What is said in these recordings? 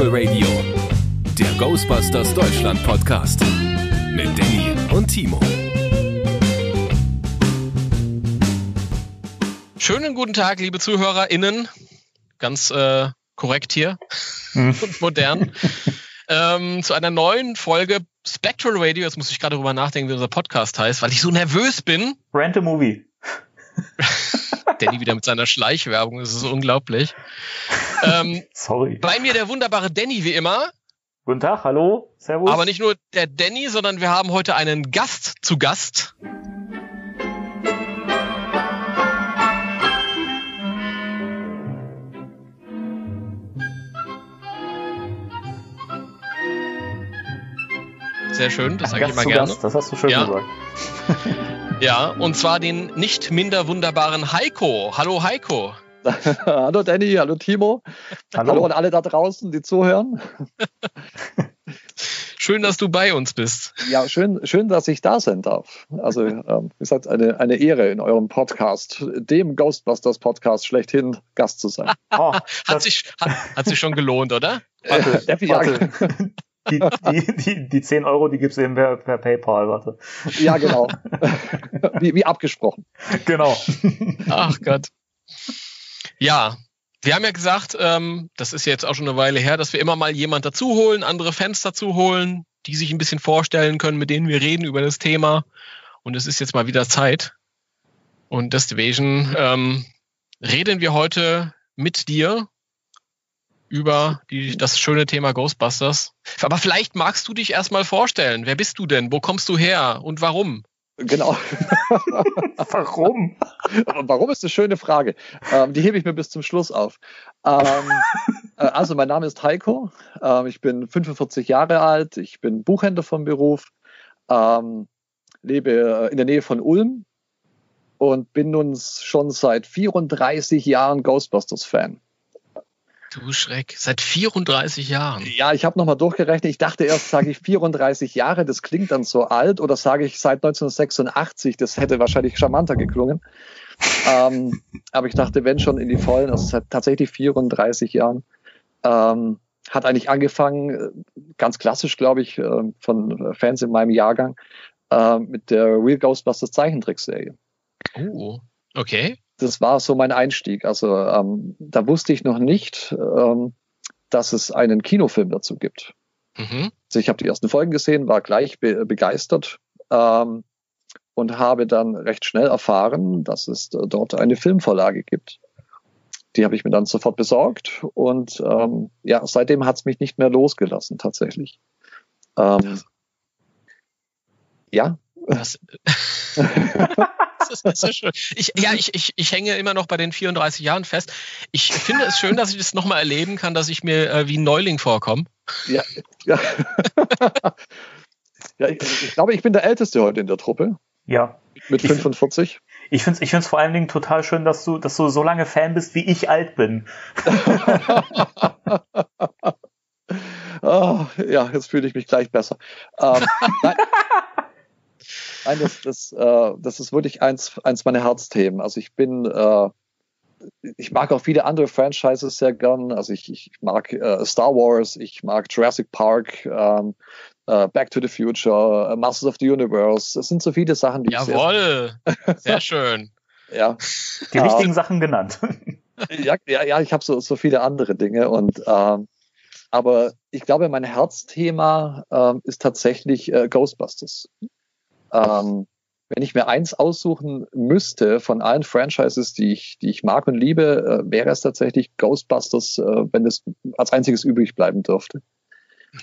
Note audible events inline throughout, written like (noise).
Spectral Radio, der Ghostbusters Deutschland Podcast mit Danny und Timo. Schönen guten Tag, liebe ZuhörerInnen. Ganz äh, korrekt hier hm. und modern. ähm, zu einer neuen Folge Spectral Radio. Jetzt muss ich gerade drüber nachdenken, wie unser Podcast heißt, weil ich so nervös bin. Rant a Movie. (laughs) Danny wieder mit seiner Schleichwerbung, das ist unglaublich. Ähm, (laughs) Sorry. Bei mir der wunderbare Danny wie immer. Guten Tag, hallo, servus. Aber nicht nur der Danny, sondern wir haben heute einen Gast zu Gast. Sehr schön, das sage ich immer gerne. Gast, das hast du schön ja. gesagt. (laughs) Ja, und zwar den nicht minder wunderbaren Heiko. Hallo Heiko. (laughs) hallo Danny, hallo Timo. Hallo. hallo an alle da draußen, die zuhören. (laughs) Schön, dass du bei uns bist. Ja, schön, schön dass ich da sein darf. Also, ähm, wie gesagt, eine, eine Ehre in eurem Podcast, dem Ghostbusters Podcast schlechthin Gast zu sein. Oh, (laughs) hat, sich, hat, hat sich schon gelohnt, oder? Warte, warte die, die, die, die 10 Euro, die gibt's eben per, per PayPal, warte. Ja, genau. (laughs) wie, wie abgesprochen. Genau. Ach Gott. Ja, wir haben ja gesagt, ähm, das ist jetzt auch schon eine Weile her, dass wir immer mal jemand dazu holen, andere Fans dazu holen, die sich ein bisschen vorstellen können, mit denen wir reden über das Thema. Und es ist jetzt mal wieder Zeit. Und deswegen ähm, reden wir heute mit dir über die, das schöne Thema Ghostbusters. Aber vielleicht magst du dich erstmal vorstellen. Wer bist du denn? Wo kommst du her und warum? Genau. (laughs) warum? Warum ist eine schöne Frage. Ähm, die hebe ich mir bis zum Schluss auf. Ähm, äh, also, mein Name ist Heiko. Ähm, ich bin 45 Jahre alt. Ich bin Buchhändler vom Beruf. Ähm, lebe äh, in der Nähe von Ulm und bin nun schon seit 34 Jahren Ghostbusters-Fan. Du Schreck, seit 34 Jahren. Ja, ich habe nochmal durchgerechnet. Ich dachte erst, sage ich 34 Jahre, das klingt dann so alt. Oder sage ich seit 1986, das hätte wahrscheinlich charmanter geklungen. ähm, aber ich dachte, wenn schon in die Vollen, also seit tatsächlich 34 Jahren. Ähm, hat eigentlich angefangen, äh, ganz klassisch, glaube ich, äh, von Fans in meinem Jahrgang, äh, mit der Real Ghostbusters Zeichentrickserie. Oh, okay das war so mein Einstieg. Also ähm, da wusste ich noch nicht, ähm, dass es einen Kinofilm dazu gibt. Mhm. Also ich habe die ersten Folgen gesehen, war gleich be begeistert ähm, und habe dann recht schnell erfahren, dass es dort eine Filmvorlage gibt. Die habe ich mir dann sofort besorgt und ähm, ja, seitdem hat es mich nicht mehr losgelassen tatsächlich. Ähm, ja. Das (laughs) (laughs) ist, das ist schön. Ich, ja, ich, ich, ich hänge immer noch bei den 34 Jahren fest. Ich finde es schön, dass ich das nochmal erleben kann, dass ich mir äh, wie ein Neuling vorkomme. Ja, ja. (laughs) ja ich, ich, glaube, ich bin der Älteste heute in der Truppe. Ja. Mit 45. Ich finde es ich find's vor allen Dingen total schön, dass du, dass du so lange Fan bist, wie ich alt bin. oh, (laughs) ja, jetzt fühle ich mich gleich besser. Ähm, (laughs) nein, das, das, äh, das ist wirklich eins, eins meiner Herzthemen. Also ich bin, äh, ich mag auch viele andere Franchises sehr gern. Also ich, ich mag äh, Star Wars, ich mag Jurassic Park, ähm, äh, Back to the Future, äh, Masters of the Universe. Das sind so viele Sachen, die Jawohl, ich sehr, (laughs) sehr schön. ja. Die wichtigen Sachen genannt. (laughs) ja, ja, ja, ich habe so, so viele andere Dinge und ähm, aber ich glaube, mein Herzthema ähm, ist tatsächlich äh, Ghostbusters. Ähm, wenn ich mir eins aussuchen müsste von allen Franchises, die ich, die ich mag und liebe, äh, wäre es tatsächlich Ghostbusters, äh, wenn es als einziges übrig bleiben dürfte.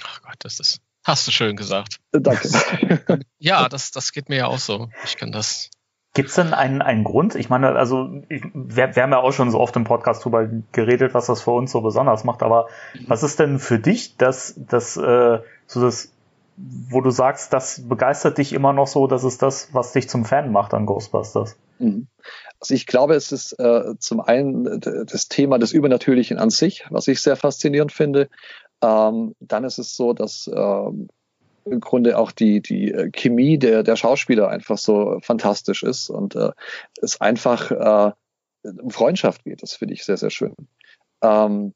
Ach Gott, das ist, hast du schön gesagt. Äh, danke. (laughs) ja, das, das geht mir ja auch so. Ich kann das. Gibt es denn einen, einen Grund? Ich meine, also ich, wir, wir haben ja auch schon so oft im Podcast drüber geredet, was das für uns so besonders macht. Aber mhm. was ist denn für dich das, das äh, so das wo du sagst, das begeistert dich immer noch so, das ist das, was dich zum Fan macht an Ghostbusters? Mhm. Also ich glaube, es ist äh, zum einen das Thema des Übernatürlichen an sich, was ich sehr faszinierend finde. Ähm, dann ist es so, dass äh, im Grunde auch die, die äh, Chemie der, der Schauspieler einfach so fantastisch ist und äh, es einfach äh, um Freundschaft geht. Das finde ich sehr, sehr schön. Ähm,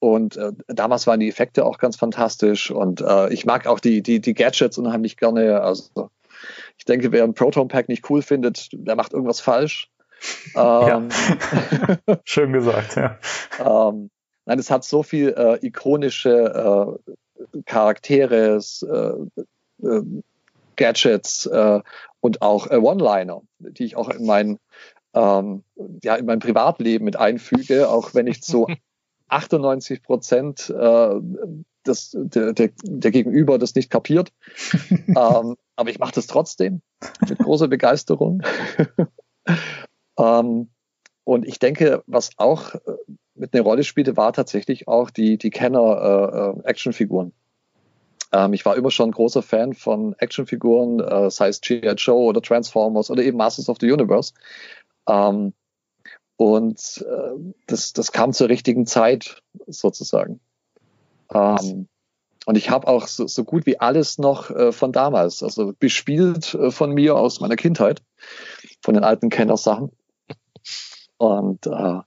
und äh, damals waren die Effekte auch ganz fantastisch und äh, ich mag auch die, die, die Gadgets unheimlich gerne. Also ich denke, wer ein Proton Pack nicht cool findet, der macht irgendwas falsch. (laughs) Ähm, ja. (laughs) Schön gesagt, ja. Ähm, nein, es hat so viel äh, ikonische äh, Charaktere, äh, äh, Gadgets äh, und auch äh, One-Liner, die ich auch in mein, ähm, ja, in mein Privatleben mit einfüge, auch wenn ich so (laughs) 98 Prozent äh, das, der, der, der Gegenüber das nicht kapiert. (laughs) ähm, aber ich mache das trotzdem mit großer Begeisterung. (laughs) ähm, und ich denke, was auch äh, mit einer Rolle spielte, war tatsächlich auch die, die Kenner-Actionfiguren. Äh, äh, ähm, ich war immer schon großer Fan von Actionfiguren, äh, sei es G.I. Joe oder Transformers oder eben Masters of the Universe. Ähm, und äh, das, das kam zur richtigen Zeit sozusagen. Ähm, und ich habe auch so, so gut wie alles noch äh, von damals, also bespielt äh, von mir aus meiner Kindheit, von den alten Kennersachen. Und äh,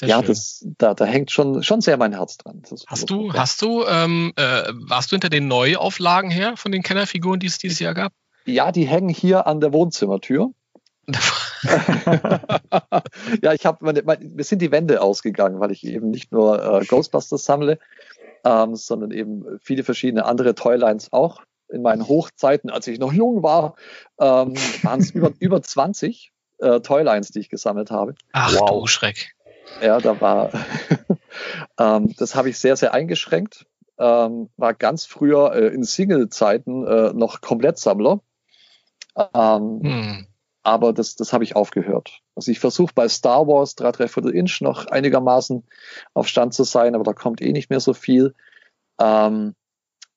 ja, das, da, da hängt schon, schon sehr mein Herz dran. hast du, hast du, ähm, äh, warst du hinter den Neuauflagen her von den Kennerfiguren, die es dieses Jahr gab? Ja, die hängen hier an der Wohnzimmertür. (laughs) (laughs) ja, ich habe meine, meine, mir sind die Wände ausgegangen, weil ich eben nicht nur äh, Ghostbusters sammle, ähm, sondern eben viele verschiedene andere Toylines auch. In meinen Hochzeiten, als ich noch jung war, ähm, waren es (laughs) über, über 20 äh, Toylines, die ich gesammelt habe. Ach wow. du Schreck. Ja, da war, (laughs) ähm, das habe ich sehr, sehr eingeschränkt. Ähm, war ganz früher äh, in Single-Zeiten äh, noch Komplettsammler. Ähm, hm aber das, das habe ich aufgehört. Also ich versuche bei Star Wars 3 3 Viertel Inch noch einigermaßen auf Stand zu sein, aber da kommt eh nicht mehr so viel. Ähm,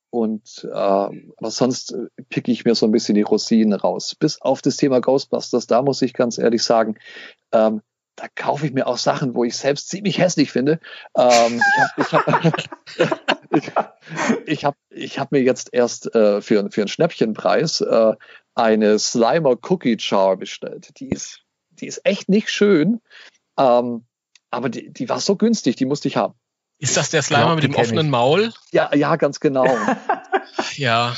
und äh, aber sonst picke ich mir so ein bisschen die Rosinen raus. Bis auf das Thema Ghostbusters, da muss ich ganz ehrlich sagen, ähm, da kaufe ich mir auch Sachen, wo ich selbst ziemlich hässlich finde. Ähm, ich habe (laughs) ich hab, ich hab, ich hab mir jetzt erst äh, für, für einen Schnäppchenpreis äh, eine Slimer Cookie Jar bestellt. Die ist, die ist echt nicht schön, ähm, aber die, die war so günstig, die musste ich haben. Ist das der Slimer mit dem offenen ich. Maul? Ja, ja, ganz genau. (laughs) ja.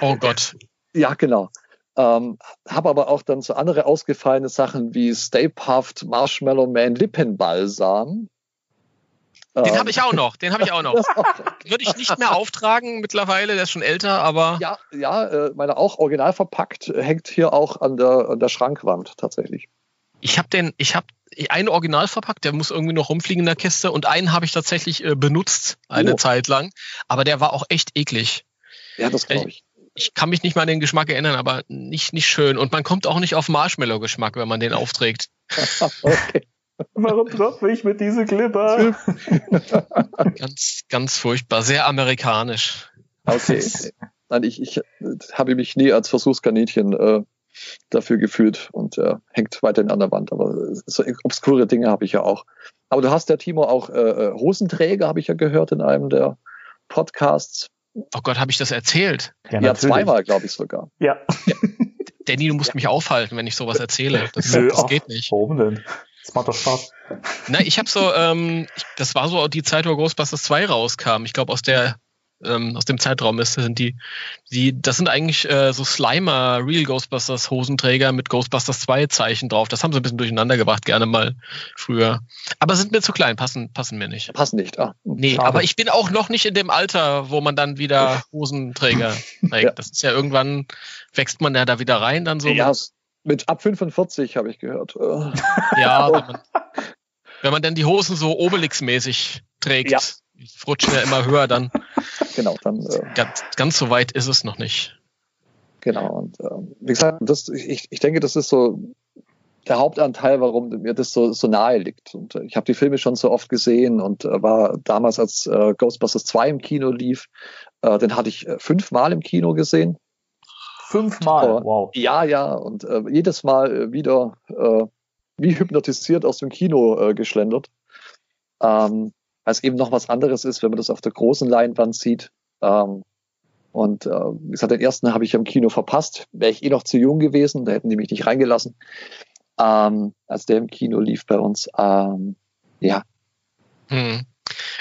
Oh Gott. Ja, genau. Ähm, habe aber auch dann so andere ausgefallene Sachen wie Stay Puft Marshmallow Man Lippenbalsam. Den ähm, habe ich auch noch, den habe ich auch noch. (laughs) Würde ich nicht mehr auftragen mittlerweile, der ist schon älter, aber. Ja, ja, äh, meine auch original verpackt, hängt hier auch an der, an der Schrankwand tatsächlich. Ich habe den, ich habe einen original verpackt, der muss irgendwie noch rumfliegen in der Kiste und einen habe ich tatsächlich äh, benutzt eine oh. Zeit lang, aber der war auch echt eklig. Ja, das glaube ich. Ich kann mich nicht mal an den Geschmack erinnern, aber nicht, nicht schön. Und man kommt auch nicht auf Marshmallow-Geschmack, wenn man den aufträgt. (laughs) okay. Warum tropfe ich mit diese Clipper? (laughs) ganz, ganz furchtbar, sehr amerikanisch. Okay. Nein, ich, ich habe mich nie als Versuchskaninchen äh, dafür gefühlt und äh, hängt weiterhin an der Wand. Aber so obskure Dinge habe ich ja auch. Aber du hast ja, Timo, auch äh, äh Hosenträger, habe ich ja gehört in einem der Podcasts. Oh Gott, habe ich das erzählt? Ja, ja zweimal, glaube ich sogar. Ja. ja. Danny, du musst ja. mich aufhalten, wenn ich sowas erzähle. Das, Nö, das geht nicht. Warum denn? Das macht doch Spaß. Na, ich habe so, ähm, das war so die Zeit, wo Ghostbusters 2 rauskam. Ich glaube, aus der ähm, aus dem Zeitraum ist, sind die, die, das sind eigentlich äh, so Slimer Real Ghostbusters Hosenträger mit Ghostbusters 2 Zeichen drauf. Das haben sie ein bisschen durcheinander gebracht, gerne mal früher. Aber sind mir zu klein, passen, passen mir nicht. Passen nicht, ah. Nee, Schade. aber ich bin auch noch nicht in dem Alter, wo man dann wieder Hosenträger (laughs) trägt. Ja. Das ist ja irgendwann, wächst man ja da wieder rein, dann so. Ja, mit ab 45 habe ich gehört. Ja, (laughs) wenn man, wenn man dann die Hosen so Obelix-mäßig trägt, ja. rutschen ja immer höher dann. Genau, dann. Äh, ganz, ganz so weit ist es noch nicht. Genau, und äh, wie gesagt, das, ich, ich denke, das ist so der Hauptanteil, warum mir das so, so nahe liegt. Und äh, ich habe die Filme schon so oft gesehen und äh, war damals, als äh, Ghostbusters 2 im Kino lief, äh, den hatte ich äh, fünfmal im Kino gesehen. Fünfmal, wow. Ja, ja, und äh, jedes Mal äh, wieder äh, wie hypnotisiert aus dem Kino äh, geschlendert. Ähm, weil es eben noch was anderes ist, wenn man das auf der großen Leinwand sieht. Ähm, und äh, wie gesagt, den ersten habe ich im Kino verpasst. Wäre ich eh noch zu jung gewesen, da hätten die mich nicht reingelassen. Ähm, als der im Kino lief bei uns. Ähm, ja. Hm.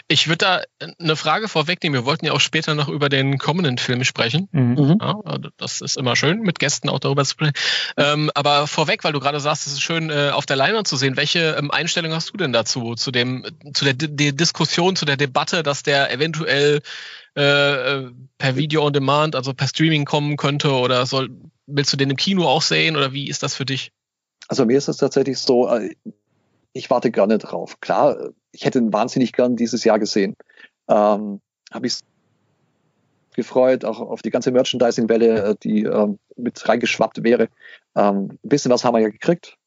Ich würde da eine Frage vorwegnehmen. Wir wollten ja auch später noch über den kommenden Film sprechen. Mhm. mhm. Ja, also das ist immer schön, mit Gästen auch darüber zu sprechen. Ähm, aber vorweg, weil du gerade sagst, es ist schön, äh, auf der Leinwand zu sehen. Welche ähm, Einstellung hast du denn dazu, zu dem, zu der, der Diskussion, zu der Debatte, dass der eventuell äh, äh, per Video on Demand, also per Streaming kommen könnte? Oder soll, willst du den im Kino auch sehen? Oder wie ist das für dich? Also mir ist es tatsächlich so, äh, ich warte gerne drauf. Klar, ich hätte ihn wahnsinnig gern dieses Jahr gesehen. Ähm, Habe ich gefreut, auch auf die ganze Merchandising-Welle, äh, die ähm, mit reingeschwappt wäre. Ähm, ein bisschen was haben wir ja gekriegt.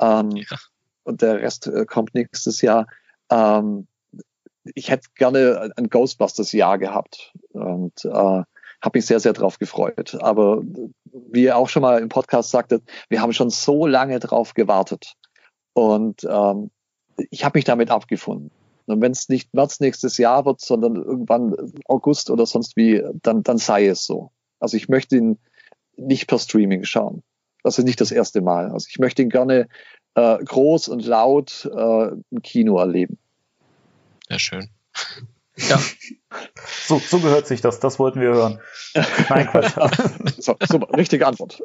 Ähm, ja. Und der Rest äh, kommt nächstes Jahr. Ähm, ich hätte gerne ein Ghostbusters-Jahr gehabt und äh, habe mich sehr, sehr drauf gefreut. Aber wie ihr auch schon mal im Podcast sagtet, wir haben schon so lange drauf gewartet. Und ähm, ich habe mich damit abgefunden. Und wenn es nicht März nächstes Jahr wird, sondern irgendwann August oder sonst wie, dann, dann sei es so. Also ich möchte ihn nicht per Streaming schauen. Das ist nicht das erste Mal. Also ich möchte ihn gerne äh, groß und laut äh, im Kino erleben. Ja, schön. Ja. So, so gehört sich das. Das wollten wir hören. Nein, Quatsch. (laughs) so, super, richtige Antwort.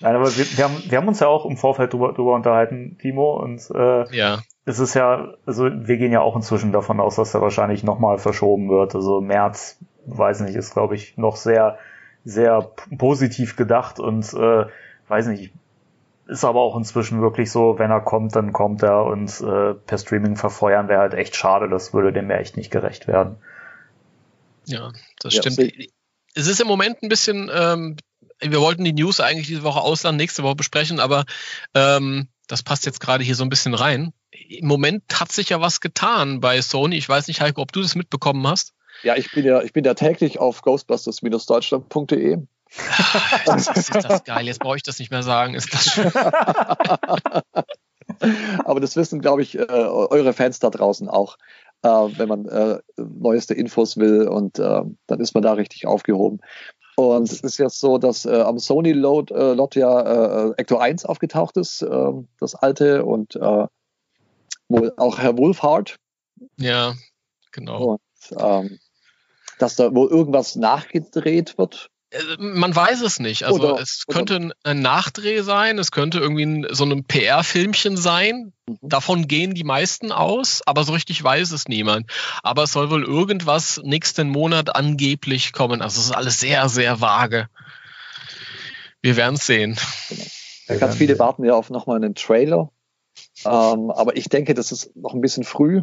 Nein, aber wir, wir, haben, wir haben uns ja auch im Vorfeld drüber, drüber unterhalten, Timo, und äh, ja. es ist ja, also wir gehen ja auch inzwischen davon aus, dass er wahrscheinlich nochmal verschoben wird. Also März, weiß nicht, ist glaube ich noch sehr, sehr positiv gedacht und äh, weiß nicht, ist aber auch inzwischen wirklich so, wenn er kommt, dann kommt er und äh, per Streaming verfeuern wäre halt echt schade, das würde dem ja echt nicht gerecht werden. Ja, das ja, stimmt. Es ist im Moment ein bisschen ähm, wir wollten die News eigentlich diese Woche ausland, nächste Woche besprechen, aber ähm, das passt jetzt gerade hier so ein bisschen rein. Im Moment hat sich ja was getan bei Sony. Ich weiß nicht, Heiko, ob du das mitbekommen hast. Ja, ich bin ja, ich bin ja täglich auf ghostbusters-deutschland.de. das ist das geil. Jetzt brauche ich das nicht mehr sagen. Ist das schön. (laughs) Aber das wissen, glaube ich, äh, eure Fans da draußen auch, äh, wenn man äh, neueste Infos will und äh, dann ist man da richtig aufgehoben. Und es ist jetzt so, dass äh, am Sony Load, äh, Lot ja Ecto 1 aufgetaucht ist, das alte, und wohl auch Herr Wolfhard. Ja, genau. Und, ähm, dass da wohl irgendwas nachgedreht wird. Äh, man weiß es nicht. Also oder, es könnte ein Nachdreh sein, es könnte irgendwie so ein PR-Filmchen sein. Mhm. Davon gehen die meisten aus, aber so richtig weiß es niemand. Aber es soll wohl irgendwas nächsten Monat angeblich kommen. Also es ist alles sehr, sehr vage. Wir werden es sehen. Genau. Ganz viele warten ja auf nochmal einen Trailer. Ähm, aber ich denke, das ist noch ein bisschen früh.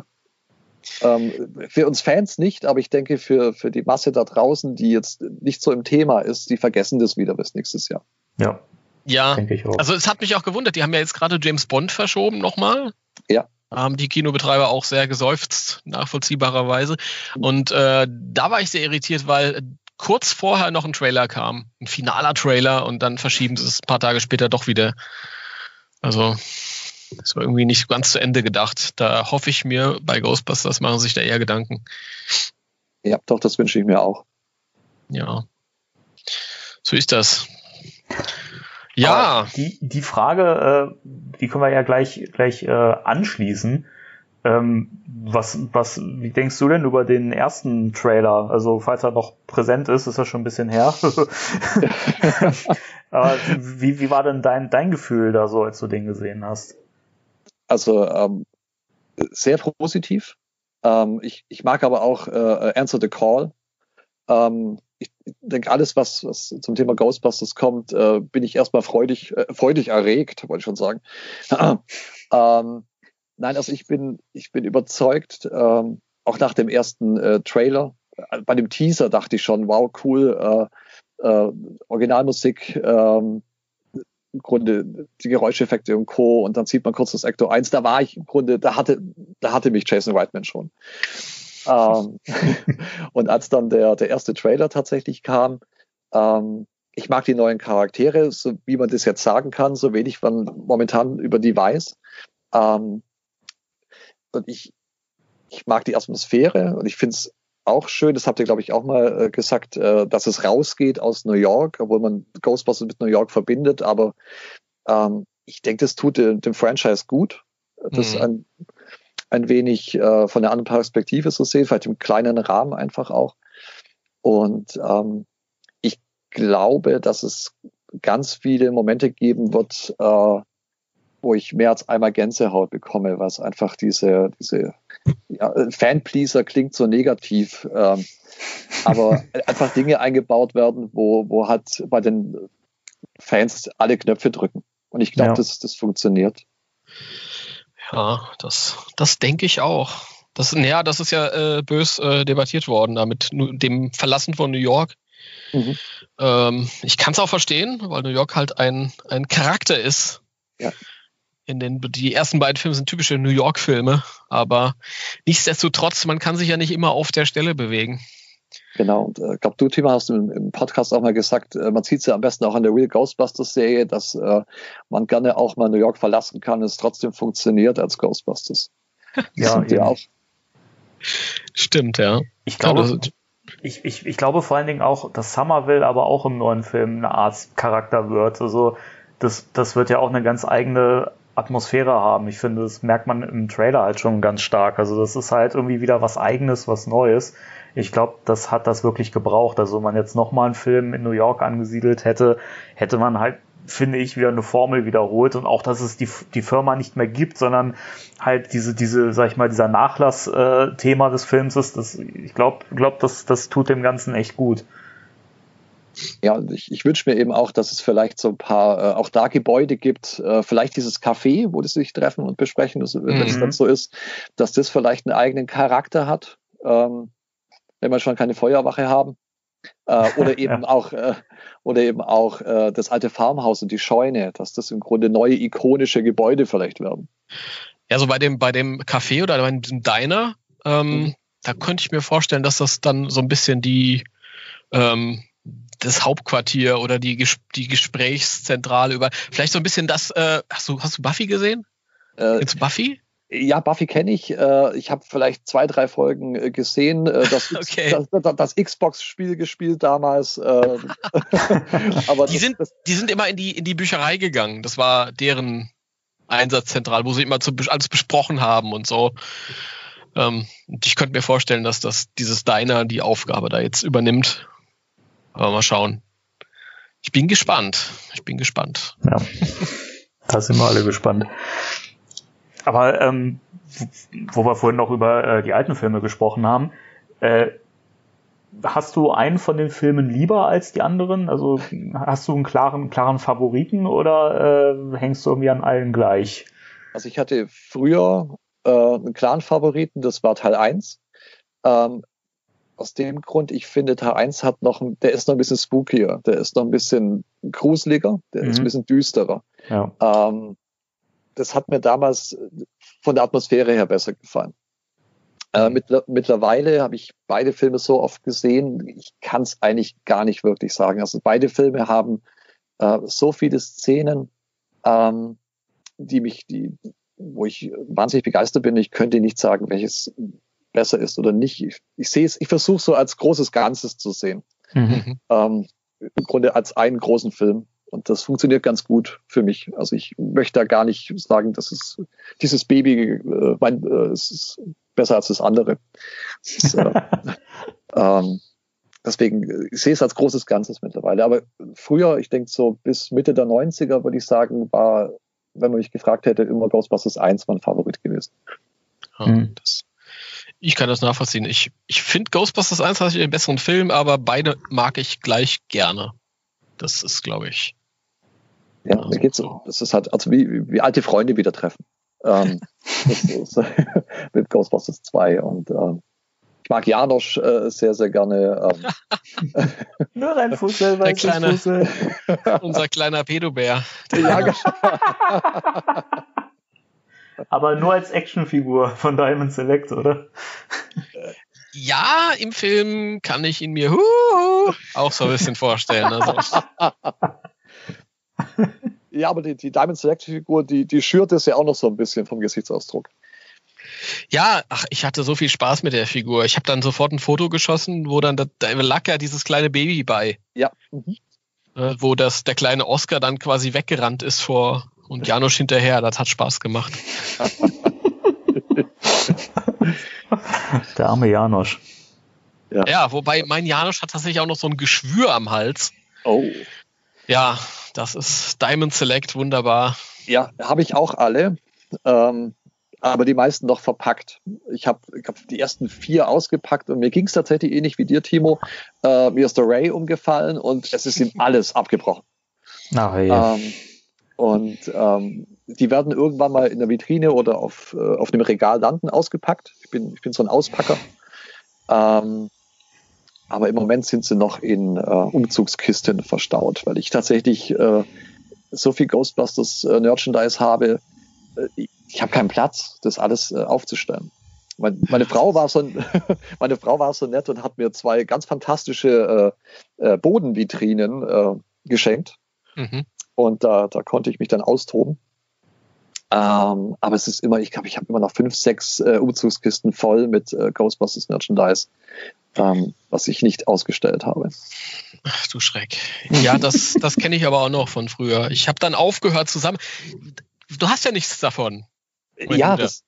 Ähm, für uns Fans nicht, aber ich denke für, für die Masse da draußen, die jetzt nicht so im Thema ist, die vergessen das wieder bis nächstes Jahr. Ja. Ja, also es hat mich auch gewundert, die haben ja jetzt gerade James Bond verschoben nochmal. Ja. Haben die Kinobetreiber auch sehr geseufzt, nachvollziehbarerweise. Und äh, da war ich sehr irritiert, weil kurz vorher noch ein Trailer kam, ein finaler Trailer, und dann verschieben sie es ein paar Tage später doch wieder. Also das war irgendwie nicht ganz zu Ende gedacht. Da hoffe ich mir, bei Ghostbusters machen sich da eher Gedanken. Ja, doch, das wünsche ich mir auch. Ja. So ist das. Ja. die, die Frage, äh, die können wir ja gleich, gleich äh, anschließen. Ähm, was, was, wie denkst du denn über den ersten Trailer? Also, falls er noch präsent ist, ist er schon ein bisschen her. (laughs) (laughs) Aber wie, wie war denn dein, dein Gefühl da so, als du den gesehen hast? Also ähm, sehr positiv. Ähm, ich, ich mag aber auch äh, Answer the Call. Ähm, ich denke, alles, was, was zum Thema Ghostbusters kommt, äh, bin ich erstmal freudig, äh, freudig erregt, wollte ich schon sagen. (clears throat) ähm, nein, also ich bin, ich bin überzeugt, ähm, auch nach dem ersten äh, Trailer. Äh, bei dem Teaser dachte ich schon, wow, cool, äh, äh, Originalmusik, ähm, im Grunde die Geräuscheffekte und Co. Und dann sieht man kurz das Ecto 1. Da war ich im Grunde, da hatte, da hatte mich Jason Reitman schon. ähm, (laughs) und als dann der, der erste Trailer tatsächlich kam, ähm, ich mag die neuen Charaktere, so wie man das jetzt sagen kann, so wenig man momentan über die weiß. Ähm, und ich, ich mag die Atmosphäre und ich finde es auch schön, das habt ihr, glaube ich, auch mal äh, gesagt, äh, dass es rausgeht aus New York, obwohl man Ghostbusters mit New York verbindet. Aber ähm, ich denke, das tut dem, dem Franchise gut. Das mhm. ein, ein wenig äh, von der anderen Perspektive so sehen, vielleicht im kleinen Rahmen einfach auch. Und ähm, ich glaube, dass es ganz viele Momente geben wird, äh, wo ich mehr als einmal Gänsehaut bekomme, was einfach diese, diese ja, Fanpleaser klingt so negativ, ähm, aber (laughs) einfach Dinge eingebaut werden, wo, wo halt bei den Fans alle Knöpfe drücken. Und ich glaube, ja. dass das funktioniert. Ja, das, das denke ich auch. Das, ja, das ist ja äh, bös äh, debattiert worden, da mit dem Verlassen von New York. Mhm. Ähm, ich kann es auch verstehen, weil New York halt ein, ein Charakter ist. Ja. In den, die ersten beiden Filme sind typische New York-Filme, aber nichtsdestotrotz, man kann sich ja nicht immer auf der Stelle bewegen. Genau, und äh, ich glaube, du, Thema, hast im, im, Podcast auch mal gesagt, äh, man sieht es ja am besten auch an der Real Ghostbusters-Serie, dass äh, man gerne auch mal New York verlassen kann, es trotzdem funktioniert als Ghostbusters. (laughs) ja, ja auch. Stimmt, ja. Ich glaube, ich, ich, ich glaube vor allen Dingen auch, dass Somerville aber auch im neuen Film eine Art Charakter wird. Also das, das wird ja auch eine ganz eigene Atmosphäre haben. Ich finde, das merkt man im Trailer halt schon ganz stark. Also das ist halt irgendwie wieder was Eigenes, was Neues. Ich glaube, das hat das wirklich gebraucht. Also wenn man jetzt nochmal einen Film in New York angesiedelt hätte, hätte man halt finde ich, wieder eine Formel wiederholt und auch, dass es die, die Firma nicht mehr gibt, sondern halt diese, diese, sag ich mal, dieser Nachlass-Thema äh, des Films ist, das, ich glaube, glaub, das, das tut dem Ganzen echt gut. Ja, ich, ich wünsche mir eben auch, dass es vielleicht so ein paar, äh, auch da Gebäude gibt, äh, vielleicht dieses Café, wo die sich treffen und besprechen, das, wenn es mhm. dann so ist, dass das vielleicht einen eigenen Charakter hat. Ähm, wenn wir schon keine Feuerwache haben. Äh, oder (laughs) eben ja. auch äh, oder eben auch äh, das alte Farmhaus und die Scheune, dass das im Grunde neue ikonische Gebäude vielleicht werden. Ja, so bei dem bei dem Café oder bei dem Diner, ähm, mhm. da könnte ich mir vorstellen, dass das dann so ein bisschen die ähm, das Hauptquartier oder die, die Gesprächszentrale über vielleicht so ein bisschen das. Äh, hast du hast du Buffy gesehen? Äh, Jetzt Buffy? Ja, Buffy kenne ich. Äh, ich habe vielleicht zwei, drei Folgen äh, gesehen. Äh, das, (laughs) okay. das, das, das Xbox-Spiel gespielt damals. (laughs) aber die, sind, die sind immer in die, in die Bücherei gegangen. Das war deren Einsatzzentral, wo sie immer zu, alles besprochen haben und so. Ähm, ich könnte mir vorstellen, dass das dieses Diner die Aufgabe da jetzt übernimmt. Aber mal schauen. Ich bin gespannt. Ich bin gespannt. Ja. Da sind wir alle gespannt. Aber ähm, wo wir vorhin noch über äh, die alten Filme gesprochen haben, äh, hast du einen von den Filmen lieber als die anderen? Also hast du einen klaren, klaren Favoriten oder äh, hängst du irgendwie an allen gleich? Also ich hatte früher äh, einen klaren Favoriten, das war Teil 1. Ähm, aus dem Grund, ich finde, Teil 1 hat noch, der ist noch ein bisschen spookier, der ist noch ein bisschen gruseliger, der mhm. ist ein bisschen düsterer. Ja. Ähm, das hat mir damals von der Atmosphäre her besser gefallen. Äh, mit, mittlerweile habe ich beide Filme so oft gesehen, ich kann es eigentlich gar nicht wirklich sagen. Also beide Filme haben äh, so viele Szenen, ähm, die mich, die, wo ich wahnsinnig begeistert bin. Ich könnte nicht sagen, welches besser ist oder nicht. Ich, ich sehe es, ich versuche so als großes Ganzes zu sehen. Mhm. Ähm, Im Grunde als einen großen Film. Und das funktioniert ganz gut für mich. Also ich möchte da gar nicht sagen, dass es dieses Baby, äh, mein, äh, es ist besser als das andere. (laughs) Das, äh, ähm, deswegen, ich sehe es als großes Ganzes mittlerweile. Aber früher, ich denke so bis Mitte der 90er, würde ich sagen, war, wenn man mich gefragt hätte, immer Ghostbusters 1 mein Favorit gewesen. Ja, mhm. das, ich kann das nachvollziehen. Ich, ich finde Ghostbusters 1 hat einen besseren Film, aber beide mag ich gleich gerne. Das ist, glaube ich, ja, also, mir geht's so. Das ist halt, also wie, wie alte Freunde wieder treffen. Ähm, (laughs) ist, (laughs) mit Ghostbusters 2 und ähm, ich mag Janosch äh, sehr, sehr gerne. Ähm. (laughs) Nur ein Fussel, Der kleine, Fussel. Unser kleiner Pedobär. Ja, genau. Aber nur als Actionfigur von Diamond Select, oder? Ja, im Film kann ich ihn mir huh, auch so ein bisschen vorstellen. Also. (laughs) ja, aber die, die Diamond Select-Figur, die, die schürt es ja auch noch so ein bisschen vom Gesichtsausdruck. Ja, ach, ich hatte so viel Spaß mit der Figur. Ich habe dann sofort ein Foto geschossen, wo dann da, da lag ja dieses kleine Baby bei. Ja. Mhm. Äh, wo das der kleine Oscar dann quasi weggerannt ist vor und Janusz hinterher. Das hat Spaß gemacht. Der arme Janosch. Ja. ja, wobei mein Janosch hat tatsächlich auch noch so ein Geschwür am Hals. Oh. Ja, das ist Diamond Select, wunderbar. Ja, habe ich auch alle. Ähm, aber die meisten noch verpackt. Ich habe hab die ersten vier ausgepackt und mir ging es tatsächlich ähnlich wie dir, Timo. Äh, mir ist der Ray umgefallen und es ist ihm alles abgebrochen. Ach, ja. Ähm, und ähm, die werden irgendwann mal in der Vitrine oder auf, äh, auf dem Regal landen, ausgepackt. Ich bin, ich bin so ein Auspacker. Ähm, aber im Moment sind sie noch in äh, Umzugskisten verstaut, weil ich tatsächlich äh, so viel Ghostbusters äh, Merchandise habe. Äh, ich habe keinen Platz, das alles äh, aufzustellen. Meine, meine Frau war so (laughs) meine Frau war so nett und hat mir zwei ganz fantastische äh, äh, Bodenvitrinen äh, geschenkt. Mhm. Und da, da konnte ich mich dann austoben. Ähm, aber es ist immer, ich glaube, ich habe immer noch fünf, sechs äh, Umzugskisten voll mit äh, Ghostbusters Merchandise, ähm, was ich nicht ausgestellt habe. Ach du Schreck. Ja, das, das kenne ich aber auch noch von früher. Ich habe dann aufgehört zusammen. Du hast ja nichts davon. Ja, das,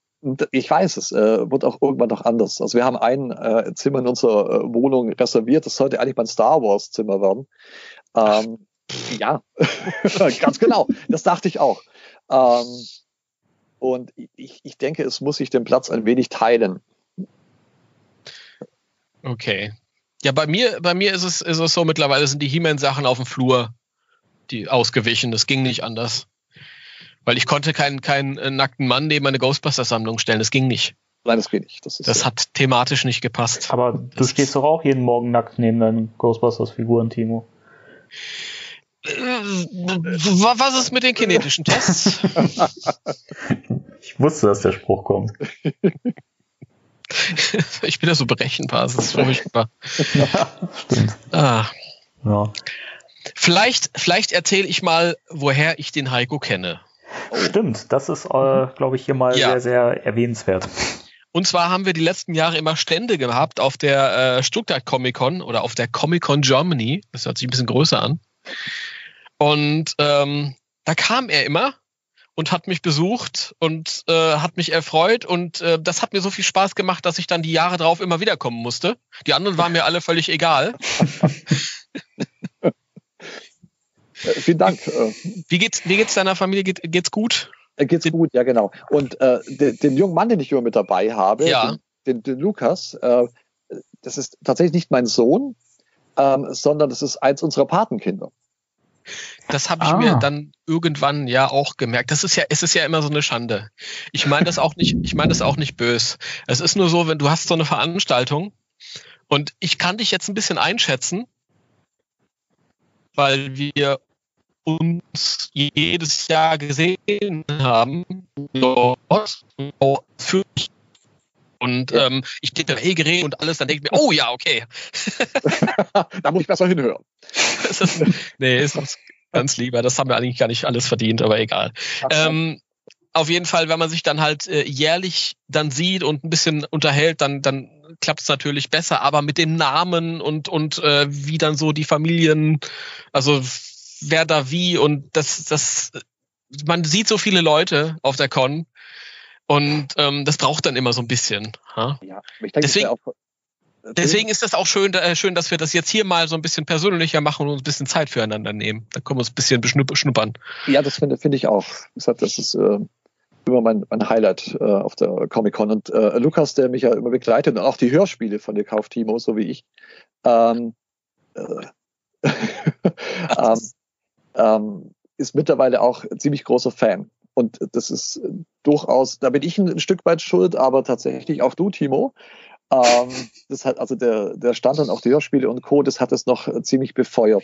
ich weiß, es äh, wird auch irgendwann noch anders. Also wir haben ein äh, Zimmer in unserer äh, Wohnung reserviert. Das sollte eigentlich mein Star Wars Zimmer werden. Ähm, ja, (laughs) ganz genau. Das dachte ich auch. Ähm, und ich, ich denke, es muss sich den Platz ein wenig teilen. Okay. Ja, bei mir, bei mir ist es, ist es so, mittlerweile sind die He-Man-Sachen auf dem Flur die ausgewichen. Das ging nicht anders. Weil ich konnte keinen, keinen äh, nackten Mann neben meine Ghostbusters-Sammlung stellen. Das ging nicht. Nein, das geht nicht. Das, das so. hat thematisch nicht gepasst. Aber du das stehst doch auch jeden Morgen nackt neben deinen Ghostbusters-Figuren, Timo. Was ist mit den kinetischen Tests? Ich wusste, dass der Spruch kommt. (laughs) ich bin ja so berechenbar, das ist furchtbar. Ja, stimmt. Ah. Ja. Vielleicht, vielleicht erzähle ich mal, woher ich den Heiko kenne. Stimmt, das ist, äh, glaube ich, hier mal ja. sehr, sehr erwähnenswert. Und zwar haben wir die letzten Jahre immer Stände gehabt auf der äh, Stuttgart Comic Con oder auf der Comic Con Germany. Das hört sich ein bisschen größer an. Und ähm, da kam er immer und hat mich besucht und äh, hat mich erfreut und äh, das hat mir so viel Spaß gemacht, dass ich dann die Jahre drauf immer wieder kommen musste. Die anderen waren mir alle völlig egal. Äh, vielen Dank. Wie geht's, wie geht's deiner Familie? Geht, geht's gut? Äh, geht's gut, ja genau. Und äh, den, den, jungen Mann, den ich immer mit dabei habe, ja. den, den, den Lukas, äh, das ist tatsächlich nicht mein Sohn, ähm, sondern das ist eins unserer Patenkinder. Das habe ich ah. mir dann irgendwann ja auch gemerkt. Das ist ja, es ist ja immer so eine Schande. Ich meine das auch nicht, ich meine das auch nicht bös. Es ist nur so, wenn du hast so eine Veranstaltung und ich kann dich jetzt ein bisschen einschätzen, weil wir uns jedes Jahr gesehen haben dort für und ähm, ich stehe da eh geredet und alles, dann denke ich mir, oh ja, okay. (laughs) da muss ich besser hinhören. (laughs) ist, nee, ist ganz lieber. Das haben wir eigentlich gar nicht alles verdient, aber egal. Ähm, auf jeden Fall, wenn man sich dann halt äh, jährlich dann sieht und ein bisschen unterhält, dann, dann klappt es natürlich besser. Aber mit dem Namen und, und äh, wie dann so die Familien, also wer da wie und das, das, man sieht so viele Leute auf der Con und ähm, das braucht dann immer so ein bisschen. Ha? Ja, ich denke, deswegen, auch, deswegen ist das auch schön, äh, schön, dass wir das jetzt hier mal so ein bisschen persönlicher machen und uns ein bisschen Zeit füreinander nehmen. Da können wir uns ein bisschen beschnuppern. Ja, das finde find ich auch. Das ist äh, immer mein, mein Highlight äh, auf der Comic-Con. Und äh, Lukas, der mich ja immer begleitet und auch die Hörspiele von dir kauft, Timo, so wie ich, ähm, äh, (laughs) ähm, ähm, ist mittlerweile auch ziemlich großer Fan. Und das ist durchaus, da bin ich ein, ein Stück weit schuld, aber tatsächlich auch du, Timo. Ähm, das hat also der, der Stand und auch die Hörspiele und Co., das hat es noch ziemlich befeuert.